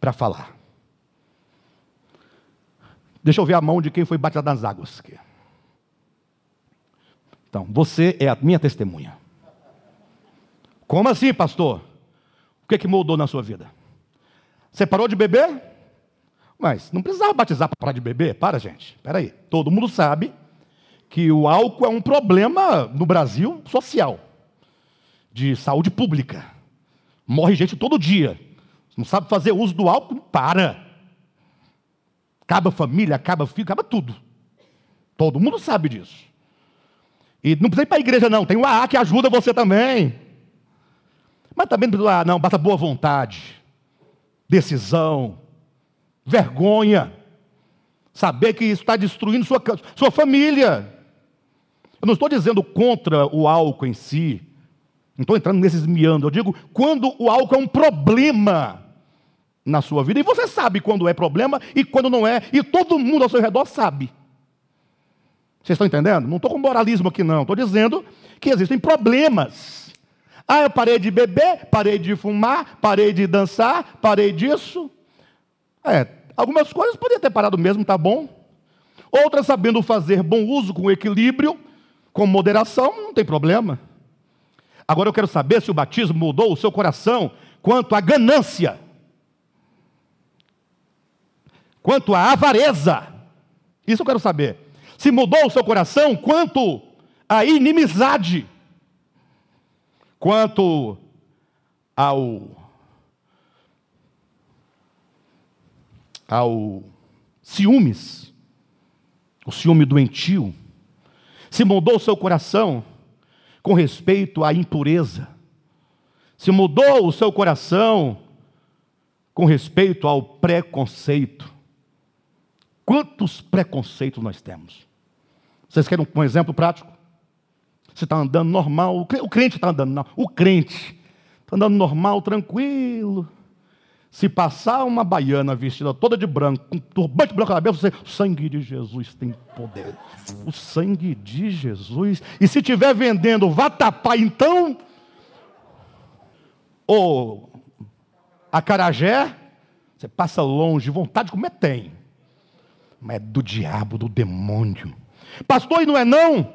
para falar. Deixa eu ver a mão de quem foi batizado nas águas. Então, você é a minha testemunha. Como assim, pastor? O que, é que mudou na sua vida? Você parou de beber? Mas não precisava batizar para parar de beber? Para, gente. Espera aí. Todo mundo sabe que o álcool é um problema no Brasil social, de saúde pública. Morre gente todo dia. Não sabe fazer uso do álcool, para. Acaba família, acaba filho, acaba tudo. Todo mundo sabe disso. E não precisa ir para a igreja, não. Tem o AA que ajuda você também. Mas também não precisa, ah, não, basta boa vontade, decisão, vergonha. Saber que isso está destruindo sua, sua família. Eu não estou dizendo contra o álcool em si, não estou entrando nesses miando. eu digo quando o álcool é um problema na sua vida, e você sabe quando é problema e quando não é, e todo mundo ao seu redor sabe. Vocês estão entendendo? Não estou com moralismo aqui, não. Estou dizendo que existem problemas. Ah, eu parei de beber, parei de fumar, parei de dançar, parei disso. É, algumas coisas poderia ter parado mesmo, tá bom. Outras sabendo fazer bom uso com equilíbrio, com moderação, não tem problema. Agora eu quero saber se o batismo mudou o seu coração quanto à ganância, quanto à avareza. Isso eu quero saber. Se mudou o seu coração quanto à inimizade, quanto ao ao ciúmes, o ciúme doentio. Se mudou o seu coração com respeito à impureza, se mudou o seu coração com respeito ao preconceito. Quantos preconceitos nós temos? Vocês querem um exemplo prático? Você está andando normal, o crente está andando, não, o crente está andando normal, tranquilo. Se passar uma baiana vestida toda de branco, com turbante branco na cabeça, você, o sangue de Jesus tem poder. O sangue de Jesus. E se estiver vendendo vatapá, então, ou acarajé, você passa longe, vontade de comer tem. Mas é do diabo, do demônio. Pastor, e não é não?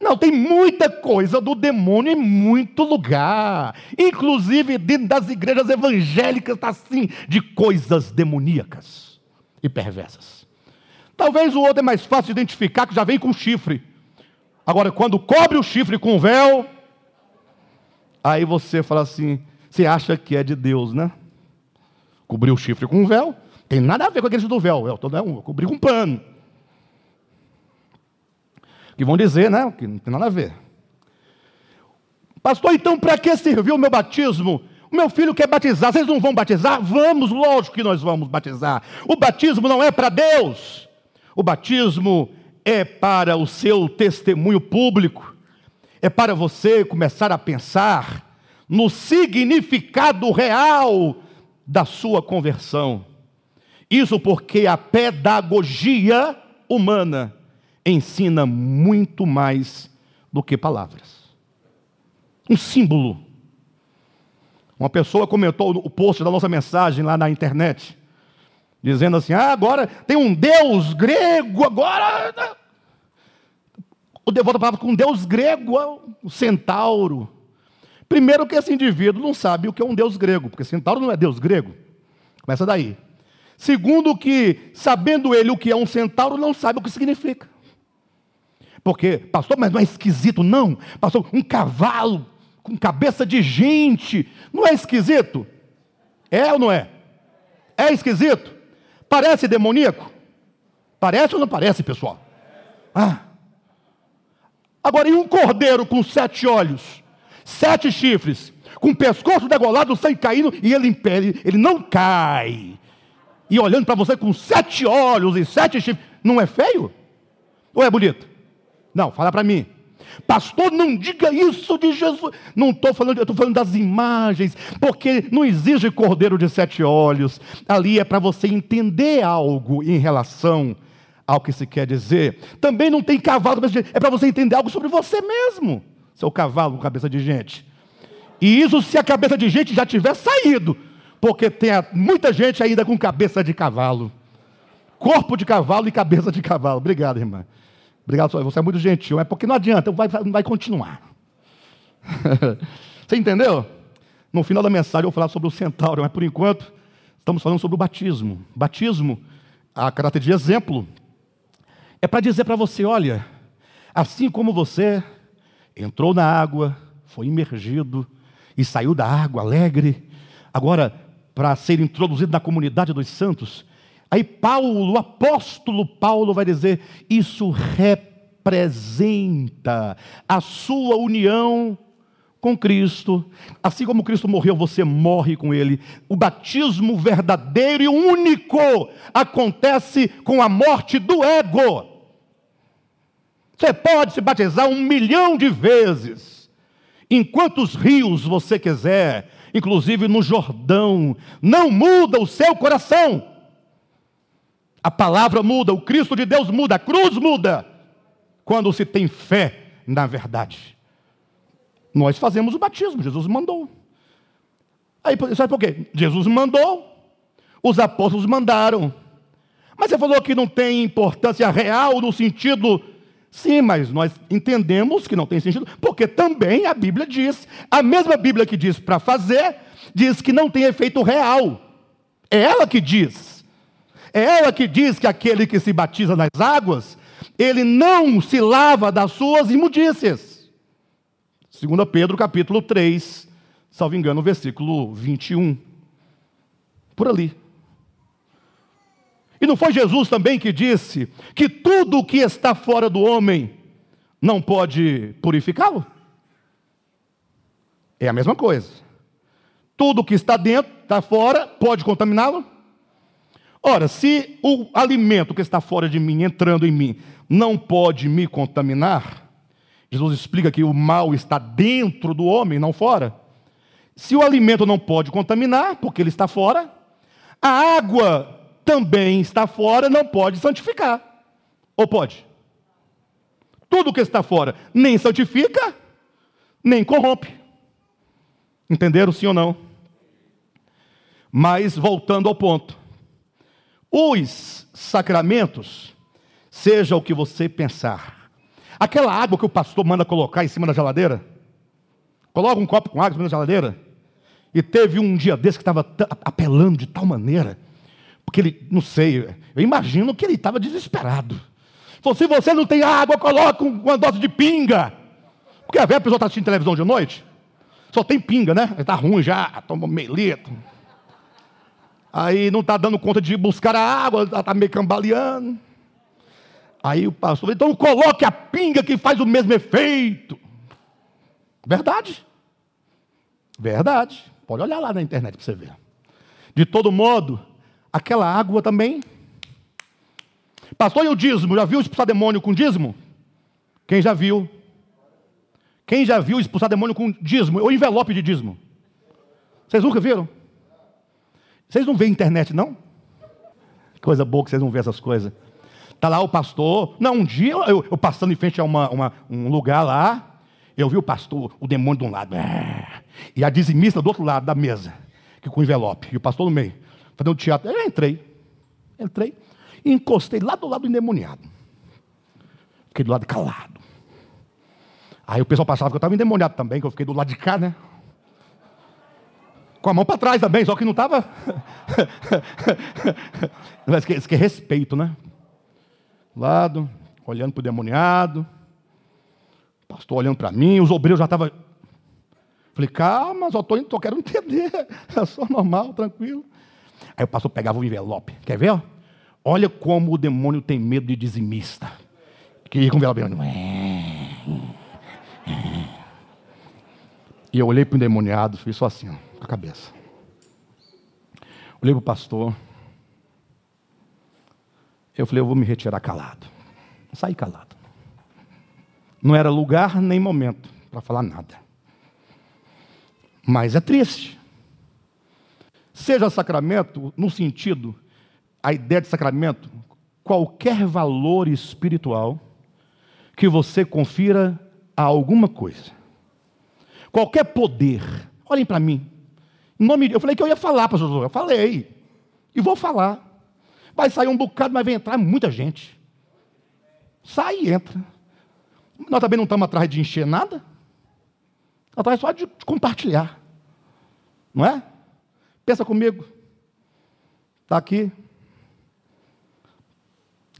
Não, tem muita coisa do demônio em muito lugar. Inclusive dentro das igrejas evangélicas está assim, de coisas demoníacas e perversas. Talvez o outro é mais fácil de identificar, que já vem com chifre. Agora, quando cobre o chifre com véu, aí você fala assim, você acha que é de Deus, né? Cobrir o chifre com véu, tem nada a ver com a igreja do véu. Eu, tô, eu cobri com pano que vão dizer, né? Que não tem nada a ver. Pastor, então para que serviu o meu batismo? O meu filho quer batizar, vocês não vão batizar? Vamos, lógico que nós vamos batizar. O batismo não é para Deus, o batismo é para o seu testemunho público, é para você começar a pensar no significado real da sua conversão. Isso porque a pedagogia humana ensina muito mais do que palavras. Um símbolo. Uma pessoa comentou o post da nossa mensagem lá na internet, dizendo assim: ah, agora tem um Deus grego, agora. O devoto palavra com um Deus grego, o centauro. Primeiro que esse indivíduo não sabe o que é um Deus grego, porque centauro não é Deus grego. Começa daí. Segundo que, sabendo ele o que é um centauro, não sabe o que significa. Porque, pastor, mas não é esquisito, não. Pastor, um cavalo com cabeça de gente, não é esquisito? É ou não é? É esquisito? Parece demoníaco? Parece ou não parece, pessoal? Ah. Agora, e um cordeiro com sete olhos, sete chifres, com o pescoço degolado, sangue caindo, e ele impede, ele não cai. E olhando para você com sete olhos e sete chifres, não é feio? Ou é bonito? Não, fala para mim. Pastor, não diga isso de Jesus. Não estou falando, eu estou falando das imagens, porque não exige cordeiro de sete olhos. Ali é para você entender algo em relação ao que se quer dizer. Também não tem cavalo, é para você entender algo sobre você mesmo. Seu cavalo com cabeça de gente. E isso se a cabeça de gente já tiver saído, porque tem muita gente ainda com cabeça de cavalo. Corpo de cavalo e cabeça de cavalo. Obrigado, irmã. Obrigado, você é muito gentil. É porque não adianta, vai, vai continuar. [LAUGHS] você entendeu? No final da mensagem eu vou falar sobre o centauro, mas por enquanto estamos falando sobre o batismo. Batismo, a caráter de exemplo, é para dizer para você: olha, assim como você entrou na água, foi imergido e saiu da água alegre, agora para ser introduzido na comunidade dos santos, Aí Paulo, o apóstolo Paulo vai dizer: isso representa a sua união com Cristo. Assim como Cristo morreu, você morre com Ele. O batismo verdadeiro e único acontece com a morte do ego. Você pode se batizar um milhão de vezes, em quantos rios você quiser, inclusive no Jordão, não muda o seu coração. A palavra muda, o Cristo de Deus muda, a cruz muda. quando se tem fé na verdade. Nós fazemos o batismo, Jesus mandou. Aí, sabe por quê? Jesus mandou, os apóstolos mandaram. Mas você falou que não tem importância real no sentido. Sim, mas nós entendemos que não tem sentido, porque também a Bíblia diz, a mesma Bíblia que diz para fazer, diz que não tem efeito real. É ela que diz. É ela que diz que aquele que se batiza nas águas, ele não se lava das suas imundícias. 2 Pedro capítulo 3, salvo engano, versículo 21. Por ali. E não foi Jesus também que disse que tudo o que está fora do homem não pode purificá-lo? É a mesma coisa. Tudo que está dentro, está fora, pode contaminá-lo? Ora, se o alimento que está fora de mim, entrando em mim, não pode me contaminar, Jesus explica que o mal está dentro do homem, não fora. Se o alimento não pode contaminar, porque ele está fora, a água também está fora, não pode santificar. Ou pode? Tudo que está fora nem santifica, nem corrompe. Entenderam sim ou não? Mas voltando ao ponto, os sacramentos, seja o que você pensar, aquela água que o pastor manda colocar em cima da geladeira, coloca um copo com água em cima da geladeira, e teve um dia desse que estava apelando de tal maneira, porque ele, não sei, eu imagino que ele estava desesperado. Falou, se você não tem água, coloca uma dose de pinga. Porque a pessoa está assistindo televisão de noite, só tem pinga, né? Está ruim já, toma meio litro. Aí não está dando conta de buscar a água, está meio cambaleando. Aí o pastor então coloque a pinga que faz o mesmo efeito. Verdade. Verdade. Pode olhar lá na internet para você ver. De todo modo, aquela água também. Pastor, e o dízimo? Já viu expulsar demônio com dízimo? Quem já viu? Quem já viu expulsar demônio com dízimo? Ou envelope de dízimo? Vocês nunca viram? Vocês não veem internet, não? Coisa boa que vocês não veem essas coisas. Está lá o pastor. Não, um dia eu, eu passando em frente a uma, uma, um lugar lá, eu vi o pastor, o demônio de um lado, é, e a dizimista do outro lado da mesa, que com envelope, e o pastor no meio, fazendo teatro. Eu entrei, entrei, e encostei lá do lado do endemoniado. Fiquei do lado calado. Aí o pessoal passava que eu estava endemoniado também, que eu fiquei do lado de cá, né? Com a mão para trás também, só que não estava. [LAUGHS] Mas isso que é respeito, né? Lado, olhando para o demoniado. Pastor olhando para mim, os obreiros já estavam. Falei, calma, só estou quero entender. [LAUGHS] É só normal, tranquilo. Aí o pastor pegava o envelope. Quer ver? Olha como o demônio tem medo de dizimista. Que ia com o envelope. E eu olhei para o endemoniado, fiz só assim, ó, a cabeça. Olhei para o pastor. Eu falei, eu vou me retirar calado. Saí calado. Não era lugar nem momento para falar nada. Mas é triste. Seja sacramento, no sentido, a ideia de sacramento, qualquer valor espiritual que você confira a alguma coisa. Qualquer poder. Olhem para mim. Nome eu falei que eu ia falar, pastor. Eu falei. E vou falar. Vai sair um bocado, mas vai entrar muita gente. Sai e entra. Nós também não estamos atrás de encher nada. Atrás só de compartilhar. Não é? Pensa comigo. Está aqui.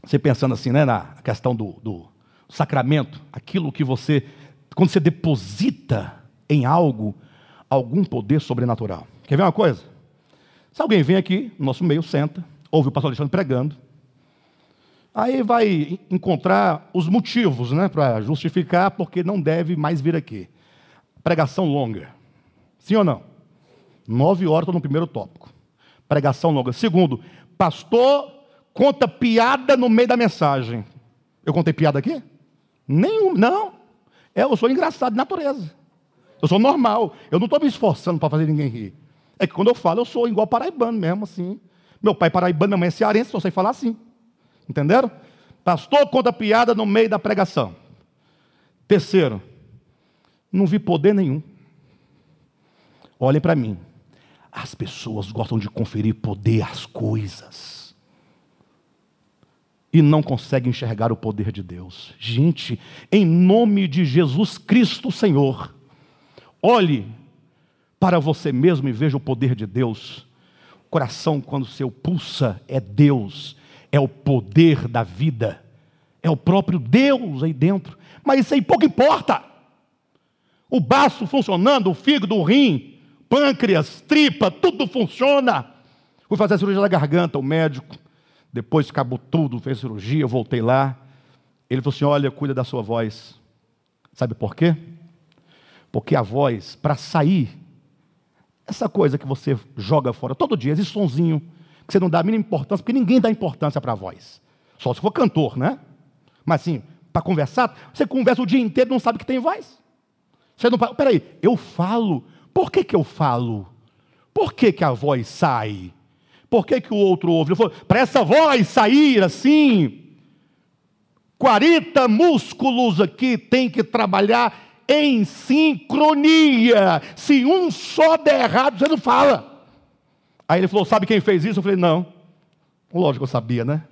Você pensando assim, né, na questão do, do sacramento, aquilo que você, quando você deposita em algo algum poder sobrenatural. Quer ver uma coisa? Se alguém vem aqui, no nosso meio, senta, ouve o pastor Alexandre pregando, aí vai encontrar os motivos né, para justificar porque não deve mais vir aqui. Pregação longa. Sim ou não? Nove horas estou no primeiro tópico. Pregação longa. Segundo, pastor conta piada no meio da mensagem. Eu contei piada aqui? Nenhum, não. É, eu sou engraçado de natureza. Eu sou normal. Eu não estou me esforçando para fazer ninguém rir. É que quando eu falo, eu sou igual paraibano mesmo, assim. Meu pai é paraibano, minha mãe é cearense, só sei falar assim. Entenderam? Pastor conta piada no meio da pregação. Terceiro, não vi poder nenhum. Olhem para mim. As pessoas gostam de conferir poder às coisas. E não conseguem enxergar o poder de Deus. Gente, em nome de Jesus Cristo Senhor, olhe para você mesmo e veja o poder de Deus. O coração, quando seu pulsa, é Deus, é o poder da vida, é o próprio Deus aí dentro. Mas isso aí pouco importa. O baço funcionando, o fígado, o rim, pâncreas, tripa, tudo funciona. Fui fazer a cirurgia da garganta, o médico, depois acabou tudo, fez cirurgia, voltei lá. Ele falou assim: Olha, cuida da sua voz. Sabe por quê? Porque a voz, para sair, essa coisa que você joga fora todo dia, esse sonzinho, que você não dá a mínima importância, porque ninguém dá importância para a voz. Só se for cantor, né? Mas assim, para conversar, você conversa o dia inteiro e não sabe que tem voz. Você não. Peraí, eu falo por que, que eu falo? Por que, que a voz sai? Por que, que o outro ouve? Para essa voz sair assim, 40 músculos aqui tem que trabalhar em sincronia. Se um só der errado, você não fala. Aí ele falou: Sabe quem fez isso? Eu falei: Não. Lógico, eu sabia, né?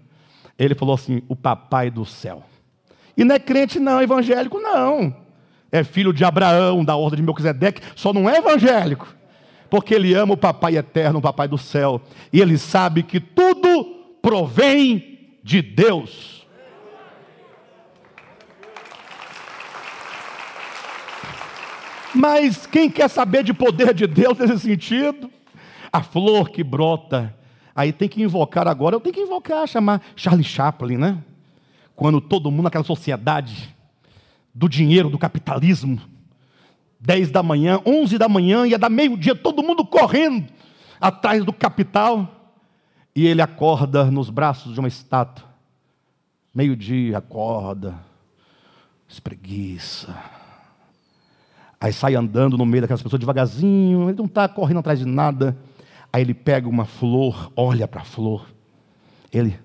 Ele falou assim: O papai do céu. E não é crente, não, evangélico, não é filho de Abraão, da ordem de Melquisedeque, só não é evangélico, porque ele ama o Papai eterno, o Papai do céu, e ele sabe que tudo provém de Deus. Mas quem quer saber de poder de Deus nesse sentido? A flor que brota, aí tem que invocar agora, eu tenho que invocar, chamar Charlie Chaplin, né? Quando todo mundo naquela sociedade do dinheiro, do capitalismo. 10 da manhã, 11 da manhã, ia dar meio-dia, todo mundo correndo atrás do capital. E ele acorda nos braços de uma estátua. Meio-dia, acorda, espreguiça. Aí sai andando no meio daquelas pessoas devagarzinho, ele não está correndo atrás de nada. Aí ele pega uma flor, olha para a flor, ele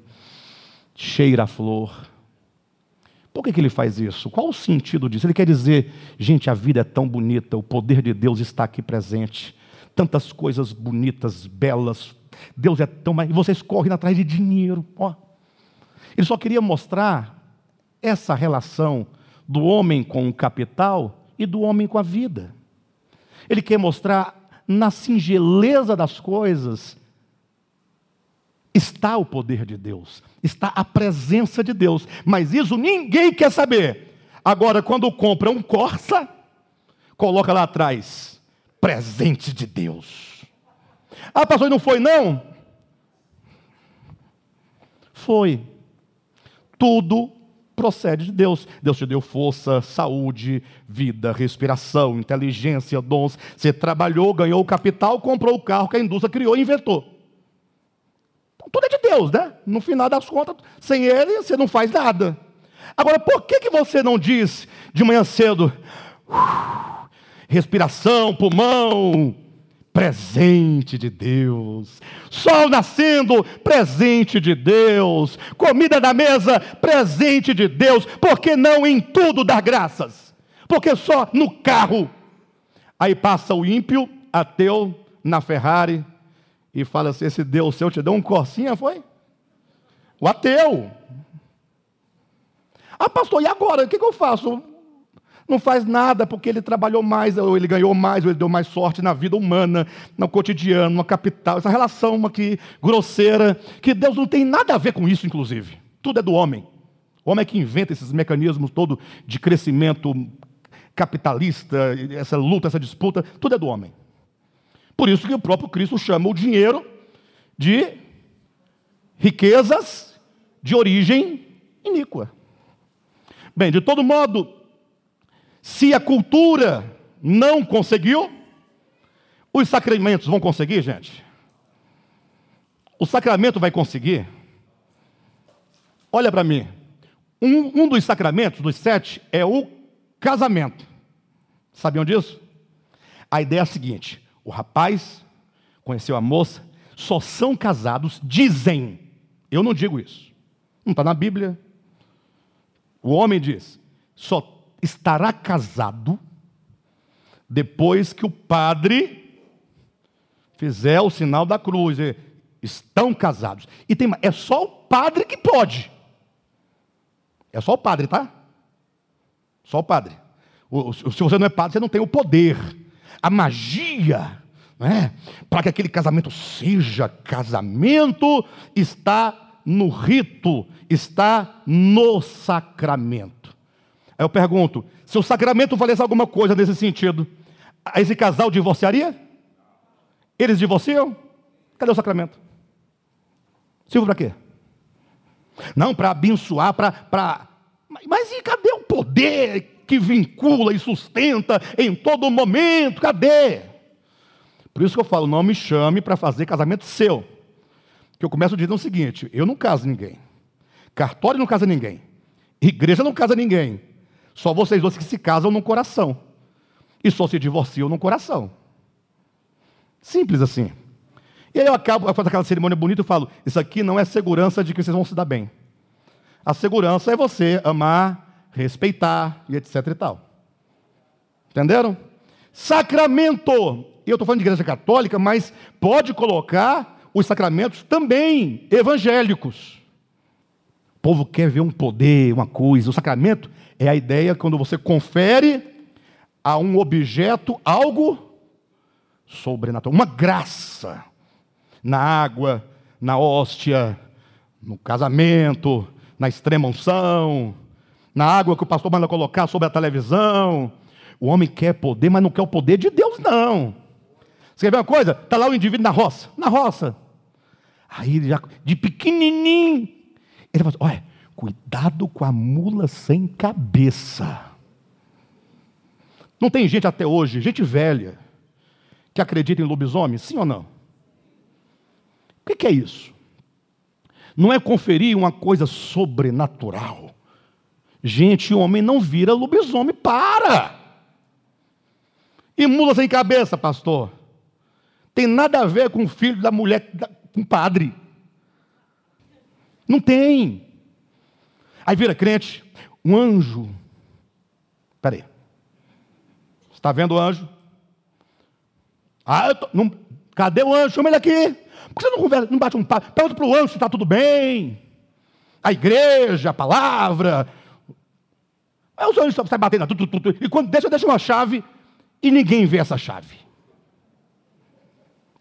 cheira a flor, por que, que ele faz isso? Qual o sentido disso? Ele quer dizer, gente, a vida é tão bonita, o poder de Deus está aqui presente, tantas coisas bonitas, belas, Deus é tão. E vocês correm atrás de dinheiro. Ó. Ele só queria mostrar essa relação do homem com o capital e do homem com a vida. Ele quer mostrar na singeleza das coisas está o poder de Deus, está a presença de Deus, mas isso ninguém quer saber. Agora, quando compra um Corsa, coloca lá atrás, presente de Deus. Ah, pastor, não foi não? Foi. Tudo procede de Deus. Deus te deu força, saúde, vida, respiração, inteligência, dons. Você trabalhou, ganhou capital, comprou o carro que a indústria criou e inventou. Tudo é de Deus, né? No final das contas, sem Ele, você não faz nada. Agora, por que, que você não diz de manhã cedo, respiração, pulmão, presente de Deus, sol nascendo, presente de Deus, comida na mesa, presente de Deus, por que não em tudo dar graças? Porque só no carro. Aí passa o ímpio, ateu, na Ferrari, e fala assim: esse Deus seu te deu um corsinha, foi? O ateu. Ah, pastor, e agora? O que, que eu faço? Não faz nada porque ele trabalhou mais, ou ele ganhou mais, ou ele deu mais sorte na vida humana, no cotidiano, na capital. Essa relação aqui grosseira, que Deus não tem nada a ver com isso, inclusive. Tudo é do homem. O homem é que inventa esses mecanismos todo de crescimento capitalista, essa luta, essa disputa, tudo é do homem. Por isso que o próprio Cristo chama o dinheiro de riquezas de origem iníqua. Bem, de todo modo, se a cultura não conseguiu, os sacramentos vão conseguir, gente? O sacramento vai conseguir? Olha para mim. Um, um, dos sacramentos, dos sete, é o casamento. Sabiam disso? A ideia é a seguinte: o rapaz conheceu a moça, só são casados, dizem. Eu não digo isso. Não está na Bíblia. O homem diz: só estará casado depois que o padre fizer o sinal da cruz. Estão casados. E tem, é só o padre que pode. É só o padre, tá? Só o padre. O, se você não é padre, você não tem o poder, a magia, né? para que aquele casamento seja casamento, está no rito, está no sacramento. Aí eu pergunto: se o sacramento valesse alguma coisa nesse sentido, esse casal divorciaria? Eles divorciam? Cadê o sacramento? Silvio para quê? Não, para abençoar, para. Mas e cadê o poder que vincula e sustenta em todo momento? Cadê? Por isso que eu falo, não me chame para fazer casamento seu. Que eu começo dizendo o seguinte: eu não caso ninguém. Cartório não casa ninguém. Igreja não casa ninguém. Só vocês dois que se casam no coração. E só se divorciam no coração. Simples assim. E aí eu acabo, eu faço aquela cerimônia bonita e falo: Isso aqui não é segurança de que vocês vão se dar bem. A segurança é você amar, respeitar e etc e tal. Entenderam? Sacramento. Eu estou falando de igreja católica, mas pode colocar os sacramentos também evangélicos. Povo quer ver um poder, uma coisa. O sacramento é a ideia quando você confere a um objeto algo sobrenatural, uma graça na água, na hóstia, no casamento, na extrema unção, na água que o pastor manda colocar sobre a televisão. O homem quer poder, mas não quer o poder de Deus, não. Você quer ver uma coisa? Está lá o indivíduo na roça, na roça. Aí ele já, de pequenininho, ele fala assim, olha, cuidado com a mula sem cabeça. Não tem gente até hoje, gente velha, que acredita em lobisomem, sim ou não? O que é isso? Não é conferir uma coisa sobrenatural. Gente, homem não vira lobisomem, para! E mula sem cabeça, pastor? Tem nada a ver com o filho da mulher, com o padre. Não tem. Aí vira crente, um anjo. Peraí. Está vendo o anjo? Ah, tô, não, cadê o anjo? Chama ele aqui. Por que você não, conversa, não bate um papo? Pergunta para o anjo se está tudo bem. A igreja, a palavra. Aí os anjos saem batendo, tudo, tudo, tudo, e quando deixa, deixa uma chave e ninguém vê essa chave.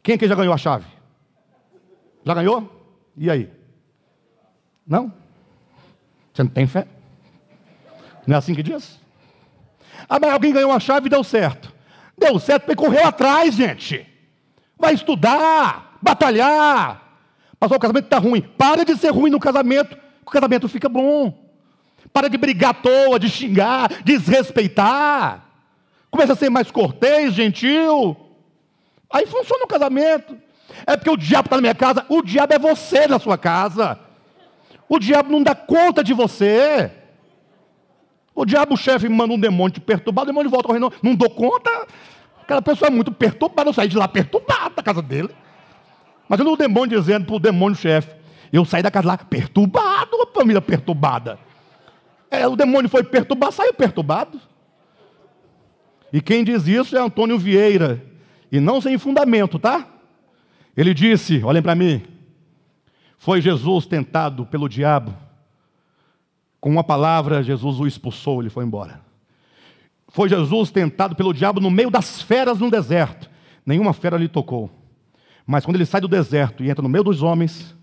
Quem que já ganhou a chave? Já ganhou? E aí? Não? Você não tem fé? Não é assim que diz? Ah, mas alguém ganhou a chave e deu certo. Deu certo porque correu atrás, gente. Vai estudar, batalhar. Passou o casamento está ruim. Para de ser ruim no casamento, o casamento fica bom. Para de brigar à toa, de xingar, desrespeitar. Começa a ser mais cortês, gentil. Aí funciona o casamento. É porque o diabo está na minha casa, o diabo é você na sua casa. O diabo não dá conta de você. O diabo, o chefe, manda um demônio te perturbar, o demônio volta correndo. Não dou conta. Aquela pessoa é muito perturbada, eu saí de lá perturbado da casa dele. Imagina o demônio dizendo para o demônio chefe: Eu saí da casa lá perturbado, uma família perturbada. É, o demônio foi perturbado, saiu perturbado. E quem diz isso é Antônio Vieira. E não sem fundamento, tá? Ele disse: Olhem para mim. Foi Jesus tentado pelo diabo. Com uma palavra, Jesus o expulsou, ele foi embora. Foi Jesus tentado pelo diabo no meio das feras no deserto. Nenhuma fera lhe tocou. Mas quando ele sai do deserto e entra no meio dos homens,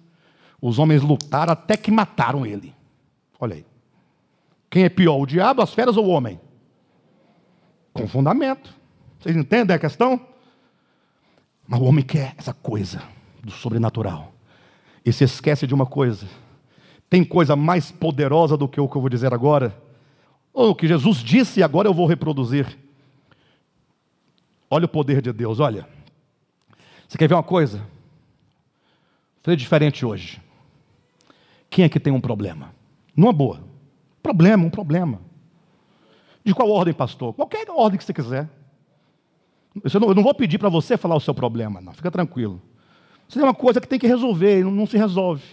os homens lutaram até que mataram ele. Olha aí. Quem é pior, o diabo, as feras ou o homem? Com fundamento. Vocês entendem a questão? Mas o homem quer essa coisa do sobrenatural. E se esquece de uma coisa. Tem coisa mais poderosa do que o que eu vou dizer agora? Ou o que Jesus disse e agora eu vou reproduzir. Olha o poder de Deus, olha. Você quer ver uma coisa? Fazer diferente hoje. Quem é que tem um problema? Numa boa. Problema, um problema. De qual ordem, pastor? Qualquer ordem que você quiser. Eu não, eu não vou pedir para você falar o seu problema, não. Fica tranquilo. Você tem uma coisa que tem que resolver não, não se resolve.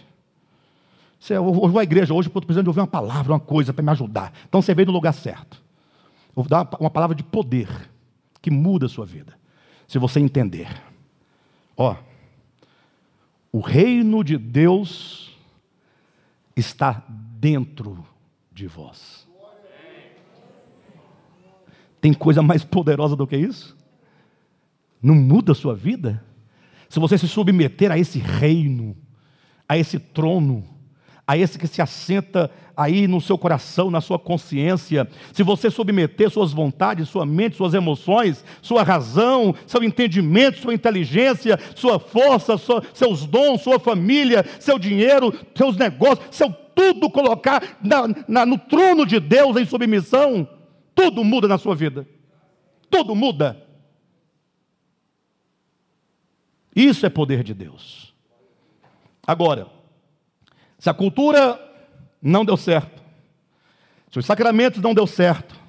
Você, eu vou à igreja hoje porque estou precisando de ouvir uma palavra, uma coisa para me ajudar. Então você veio no lugar certo. vou dar uma palavra de poder que muda a sua vida. Se você entender. Ó, o reino de Deus está dentro de vós. Tem coisa mais poderosa do que isso? Não muda a sua vida? Se você se submeter a esse reino, a esse trono, a esse que se assenta aí no seu coração, na sua consciência, se você submeter suas vontades, sua mente, suas emoções, sua razão, seu entendimento, sua inteligência, sua força, seus dons, sua família, seu dinheiro, seus negócios, seu tudo colocar na, na, no trono de Deus em submissão, tudo muda na sua vida. Tudo muda. Isso é poder de Deus. Agora, se a cultura não deu certo, se os sacramentos não deu certo,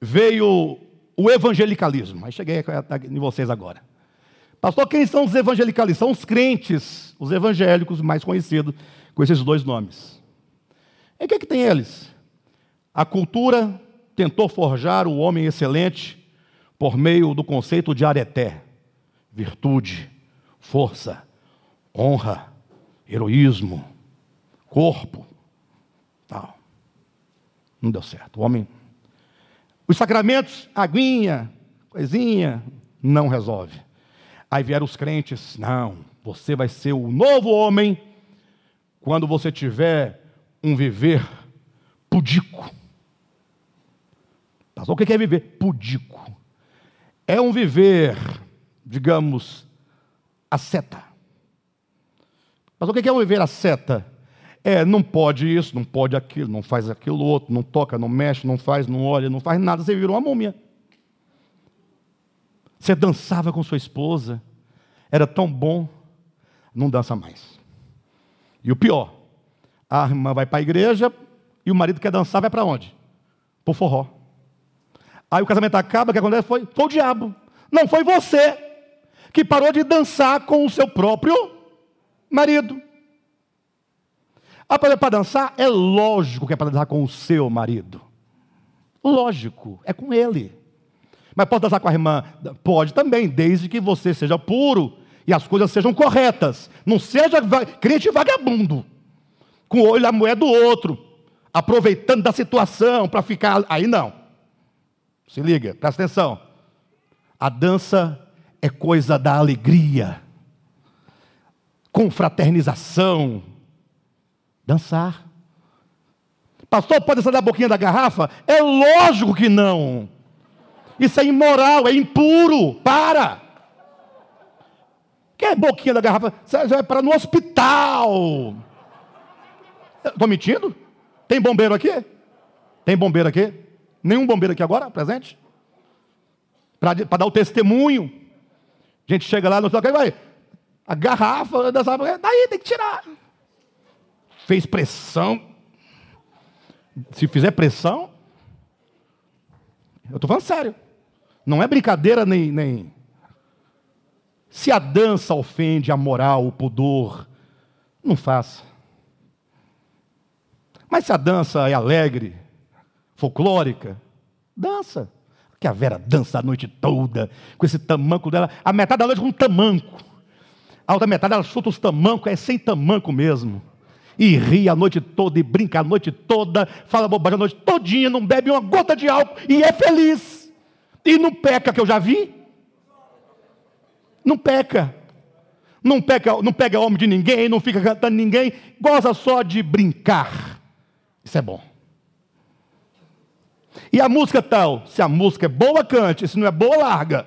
veio o evangelicalismo. Aí cheguei em vocês agora. Pastor, quem são os evangelicalistas? São os crentes, os evangélicos mais conhecidos com esses dois nomes. E o que, é que tem eles? A cultura tentou forjar o homem excelente por meio do conceito de areté, virtude, força, honra, heroísmo, corpo, tal. Não deu certo. O homem. Os sacramentos, aguinha, coisinha, não resolve. Aí vieram os crentes, não, você vai ser o novo homem quando você tiver um viver pudico. Pastor, o que é viver pudico? É um viver, digamos, a seta. Mas o que é viver a seta? É, não pode isso, não pode aquilo, não faz aquilo outro, não toca, não mexe, não faz, não olha, não faz nada, você virou uma múmia. Você dançava com sua esposa, era tão bom, não dança mais. E o pior, a irmã vai para a igreja e o marido quer dançar, vai para onde? Para o forró. Aí o casamento acaba, o que acontece foi, foi o diabo. Não foi você que parou de dançar com o seu próprio marido. Ah, para dançar? É lógico que é para dançar com o seu marido. Lógico, é com ele. Mas pode dançar com a irmã? Pode também, desde que você seja puro e as coisas sejam corretas. Não seja crente vagabundo, com o olho na moeda do outro, aproveitando da situação para ficar. Aí não. Se liga, presta atenção. A dança é coisa da alegria, confraternização. Dançar. Pastor, pode dançar da boquinha da garrafa? É lógico que não. Isso é imoral, é impuro. Para. Que é boquinha da garrafa? Você vai para no hospital. Estou mentindo? Tem bombeiro aqui? Tem bombeiro aqui? Nenhum bombeiro aqui agora, presente? Para dar o testemunho. A gente chega lá no hospital, vai. A garrafa, daí tem que tirar. Fez pressão. Se fizer pressão, eu estou falando sério. Não é brincadeira nem, nem se a dança ofende a moral, o pudor, não faça. Mas se a dança é alegre, folclórica, dança. Que a Vera dança a noite toda, com esse tamanco dela, a metade da noite com um tamanco. A outra metade ela chuta os tamancos, é sem tamanco mesmo. E ri a noite toda, e brinca a noite toda, fala bobagem a noite todinha, não bebe uma gota de álcool, e é feliz. E não peca, que eu já vi. Não peca. Não pega, não pega homem de ninguém, não fica cantando ninguém, goza só de brincar. Isso é bom. E a música tal? Se a música é boa, cante. Se não é boa, larga.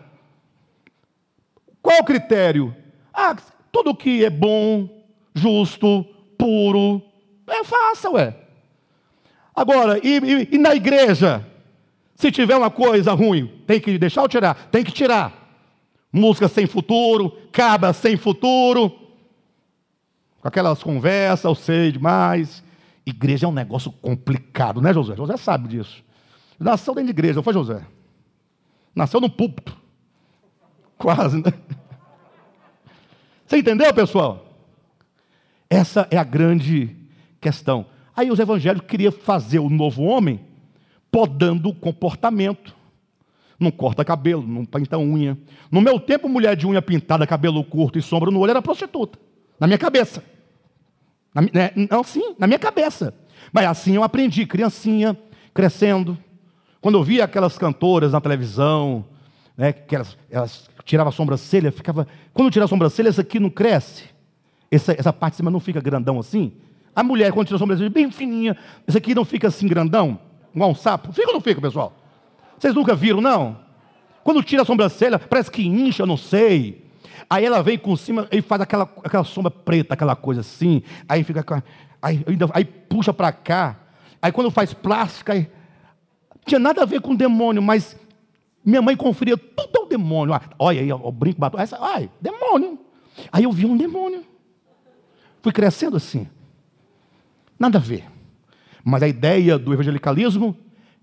Qual o critério? Ah, tudo que é bom, justo, puro, é faça, ué. Agora, e, e, e na igreja? Se tiver uma coisa ruim, tem que deixar ou tirar? Tem que tirar música sem futuro, cabra sem futuro, com aquelas conversas, eu sei demais. Igreja é um negócio complicado, né, José? José sabe disso. Nasceu dentro de igreja, não foi, José? Nasceu no púlpito. Quase, né? Você entendeu, pessoal? Essa é a grande questão. Aí os evangélicos queriam fazer o novo homem podando o comportamento. Não corta cabelo, não pinta unha. No meu tempo, mulher de unha pintada, cabelo curto e sombra no olho era prostituta. Na minha cabeça. Na, né, não, sim, na minha cabeça. Mas assim eu aprendi, criancinha, crescendo. Quando eu via aquelas cantoras na televisão, né, que elas, elas tiravam a sobrancelha, ficava. Quando tira a sobrancelha, essa aqui não cresce. Essa, essa parte de cima não fica grandão assim. A mulher, quando tira a sobrancelha, bem fininha, esse aqui não fica assim grandão, igual um sapo. Fica ou não fica, pessoal? Vocês nunca viram, não? Quando tira a sobrancelha, parece que incha, não sei. Aí ela vem com cima e faz aquela, aquela sombra preta, aquela coisa assim. Aí fica. Aí, aí puxa para cá. Aí quando faz plástica, aí, tinha nada a ver com demônio, mas minha mãe conferia tudo ao demônio. Ah, olha aí, o brinco batom. Essa, ai, demônio. Aí eu vi um demônio. Fui crescendo assim. Nada a ver. Mas a ideia do evangelicalismo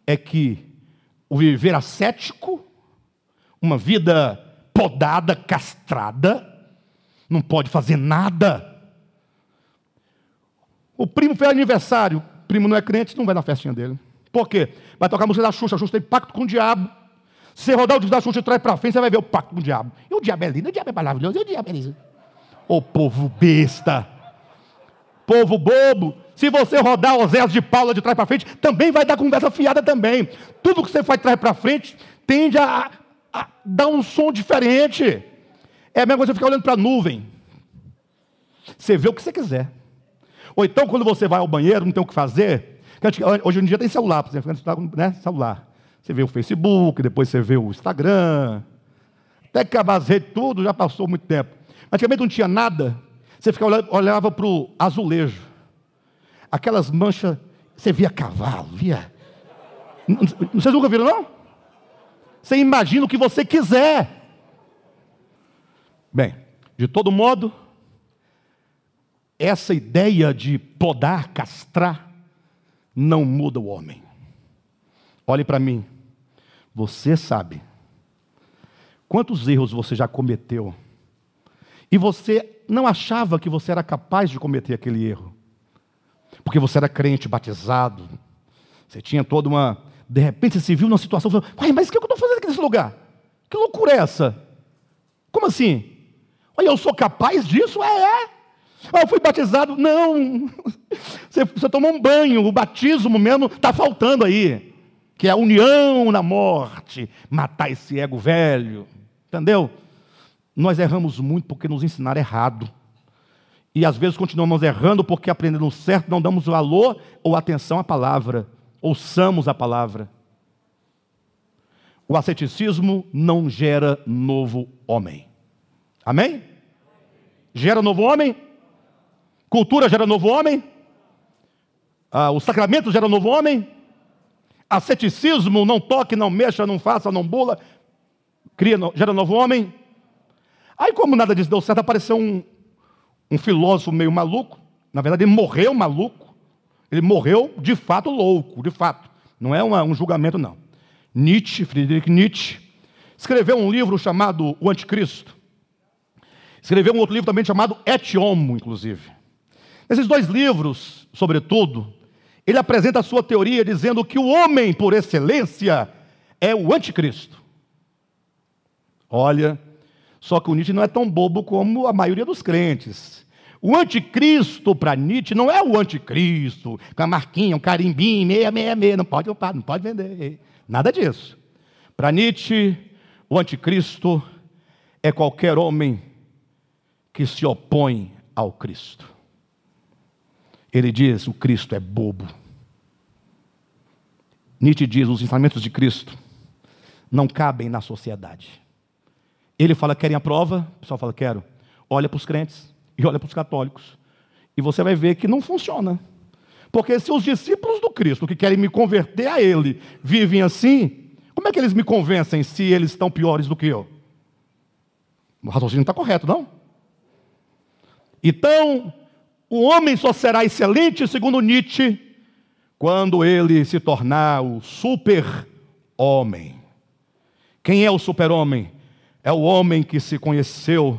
é que o viver ascético, uma vida podada, castrada, não pode fazer nada. O primo fez aniversário, o primo não é crente, não vai na festinha dele. Por quê? Vai tocar a música da Xuxa, a Xuxa tem pacto com o diabo. Se você rodar o disco da Xuxa e traz para frente, você vai ver o pacto com o diabo. E o diabo é lindo, o diabo é maravilhoso, e o diabo é lindo. Ô povo besta, povo bobo, se você rodar Oséias de Paula de trás para frente, também vai dar conversa fiada também. Tudo que você faz de trás para frente tende a, a, dar um som diferente. É a mesma coisa você ficar olhando para a nuvem. Você vê o que você quiser. Ou então, quando você vai ao banheiro, não tem o que fazer. Hoje em dia tem celular, por exemplo, né? celular. Você vê o Facebook, depois você vê o Instagram. Até acabar as redes, tudo já passou muito tempo. Antigamente não tinha nada. Você ficava, olhava para o azulejo aquelas manchas, você via cavalo, via. Vocês nunca viram, não? Você imagina o que você quiser. Bem, de todo modo, essa ideia de podar, castrar, não muda o homem. Olhe para mim, você sabe quantos erros você já cometeu e você não achava que você era capaz de cometer aquele erro porque você era crente, batizado, você tinha toda uma. De repente você se viu numa situação, mas o que eu estou fazendo aqui nesse lugar? Que loucura é essa? Como assim? Olha, eu sou capaz disso? É, é. Ah, eu fui batizado? Não. Você, você tomou um banho, o batismo mesmo está faltando aí. Que é a união na morte, matar esse ego velho. Entendeu? Nós erramos muito porque nos ensinaram errado. E às vezes continuamos errando porque aprendendo certo não damos valor ou atenção à palavra, ouçamos a palavra. O asceticismo não gera novo homem. Amém? Gera novo homem? Cultura gera novo homem? Ah, o sacramento gera novo homem? Asceticismo, não toque, não mexa, não faça, não bula, cria, gera novo homem? Aí, como nada disso deu certo, apareceu um, um filósofo meio maluco, na verdade ele morreu maluco, ele morreu de fato louco, de fato, não é uma, um julgamento não. Nietzsche, Friedrich Nietzsche, escreveu um livro chamado O Anticristo, escreveu um outro livro também chamado Et Homo, inclusive. Nesses dois livros, sobretudo, ele apresenta a sua teoria dizendo que o homem, por excelência, é o anticristo. Olha, só que o Nietzsche não é tão bobo como a maioria dos crentes. O anticristo para Nietzsche não é o anticristo, com a marquinha, um carimbinho, meia, meia, meia, não pode, não pode vender. Nada disso. Para Nietzsche, o anticristo é qualquer homem que se opõe ao Cristo. Ele diz: o Cristo é bobo. Nietzsche diz: os ensinamentos de Cristo não cabem na sociedade. Ele fala: querem a prova? O pessoal fala: quero. Olha para os crentes e olha para os católicos. E você vai ver que não funciona. Porque se os discípulos do Cristo que querem me converter a Ele vivem assim, como é que eles me convencem se eles estão piores do que eu? O raciocínio está correto, não? Então, o homem só será excelente, segundo Nietzsche, quando ele se tornar o super-homem. Quem é o super-homem? É o homem que se conheceu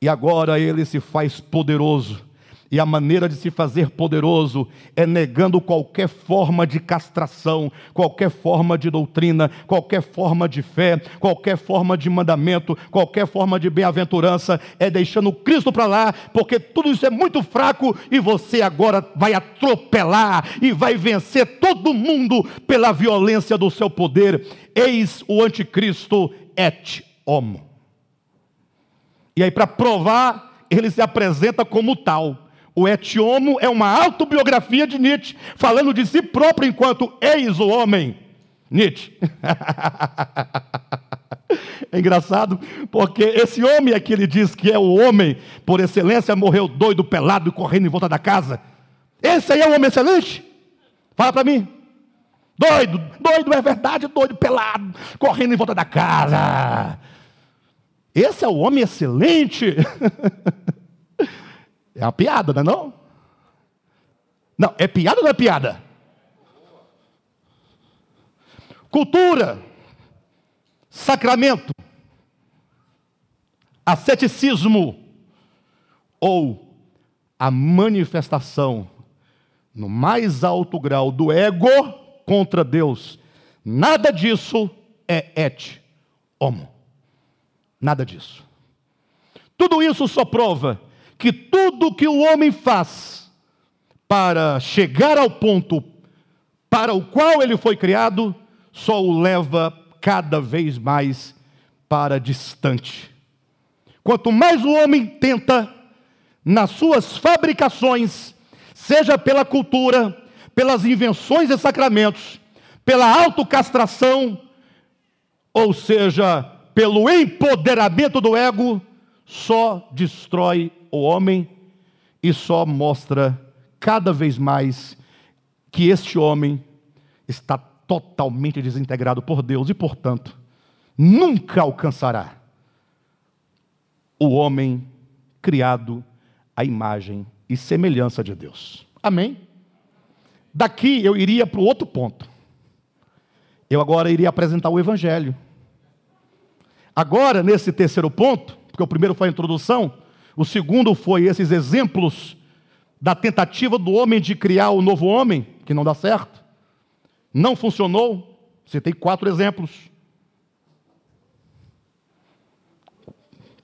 e agora ele se faz poderoso. E a maneira de se fazer poderoso é negando qualquer forma de castração, qualquer forma de doutrina, qualquer forma de fé, qualquer forma de mandamento, qualquer forma de bem-aventurança, é deixando Cristo para lá, porque tudo isso é muito fraco e você agora vai atropelar e vai vencer todo mundo pela violência do seu poder. Eis o anticristo et homo. E aí, para provar, ele se apresenta como tal. O Etiomo é uma autobiografia de Nietzsche, falando de si próprio enquanto eis o homem. Nietzsche. [LAUGHS] É engraçado, porque esse homem é que ele diz que é o homem, por excelência, morreu doido, pelado, correndo em volta da casa. Esse aí é o homem excelente? Fala para mim. Doido, doido é verdade, doido, pelado, correndo em volta da casa. Esse é o homem excelente. [LAUGHS] É uma piada, não é não? Não, é piada ou não é piada? Cultura, sacramento, asceticismo ou a manifestação no mais alto grau do ego contra Deus. Nada disso é et homo. Nada disso. Tudo isso só prova que tudo que o homem faz para chegar ao ponto para o qual ele foi criado, só o leva cada vez mais para distante. Quanto mais o homem tenta, nas suas fabricações, seja pela cultura, pelas invenções e sacramentos, pela autocastração, ou seja, pelo empoderamento do ego, só destrói o homem e só mostra cada vez mais que este homem está totalmente desintegrado por Deus e, portanto, nunca alcançará o homem criado à imagem e semelhança de Deus. Amém? Daqui eu iria para o outro ponto. Eu agora iria apresentar o Evangelho. Agora, nesse terceiro ponto, porque o primeiro foi a introdução, o segundo foi esses exemplos da tentativa do homem de criar o novo homem, que não dá certo. Não funcionou. Citei quatro exemplos.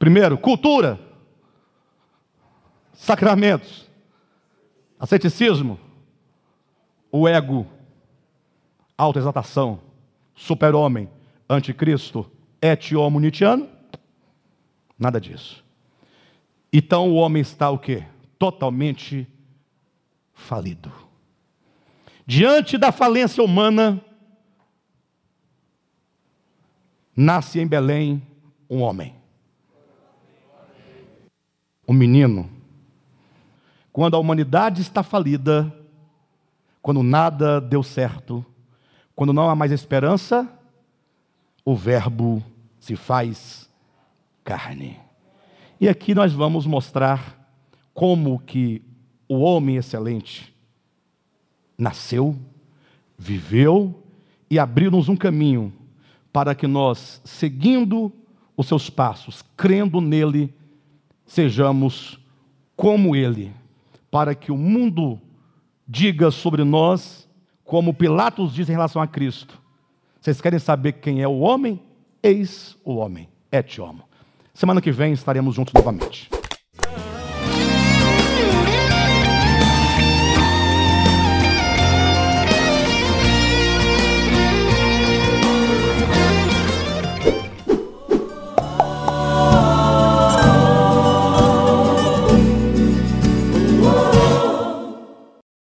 Primeiro, cultura, sacramentos, asceticismo, o ego, autoexaltação, super-homem, anticristo, et-homo nietzschiano. Nada disso. Então o homem está o quê? Totalmente falido. Diante da falência humana, nasce em Belém um homem. Um menino. Quando a humanidade está falida, quando nada deu certo, quando não há mais esperança, o Verbo se faz carne. E aqui nós vamos mostrar como que o homem excelente nasceu, viveu e abriu-nos um caminho para que nós, seguindo os seus passos, crendo nele, sejamos como ele, para que o mundo diga sobre nós, como Pilatos diz em relação a Cristo. Vocês querem saber quem é o homem? Eis o homem, et homo. Semana que vem estaremos juntos novamente.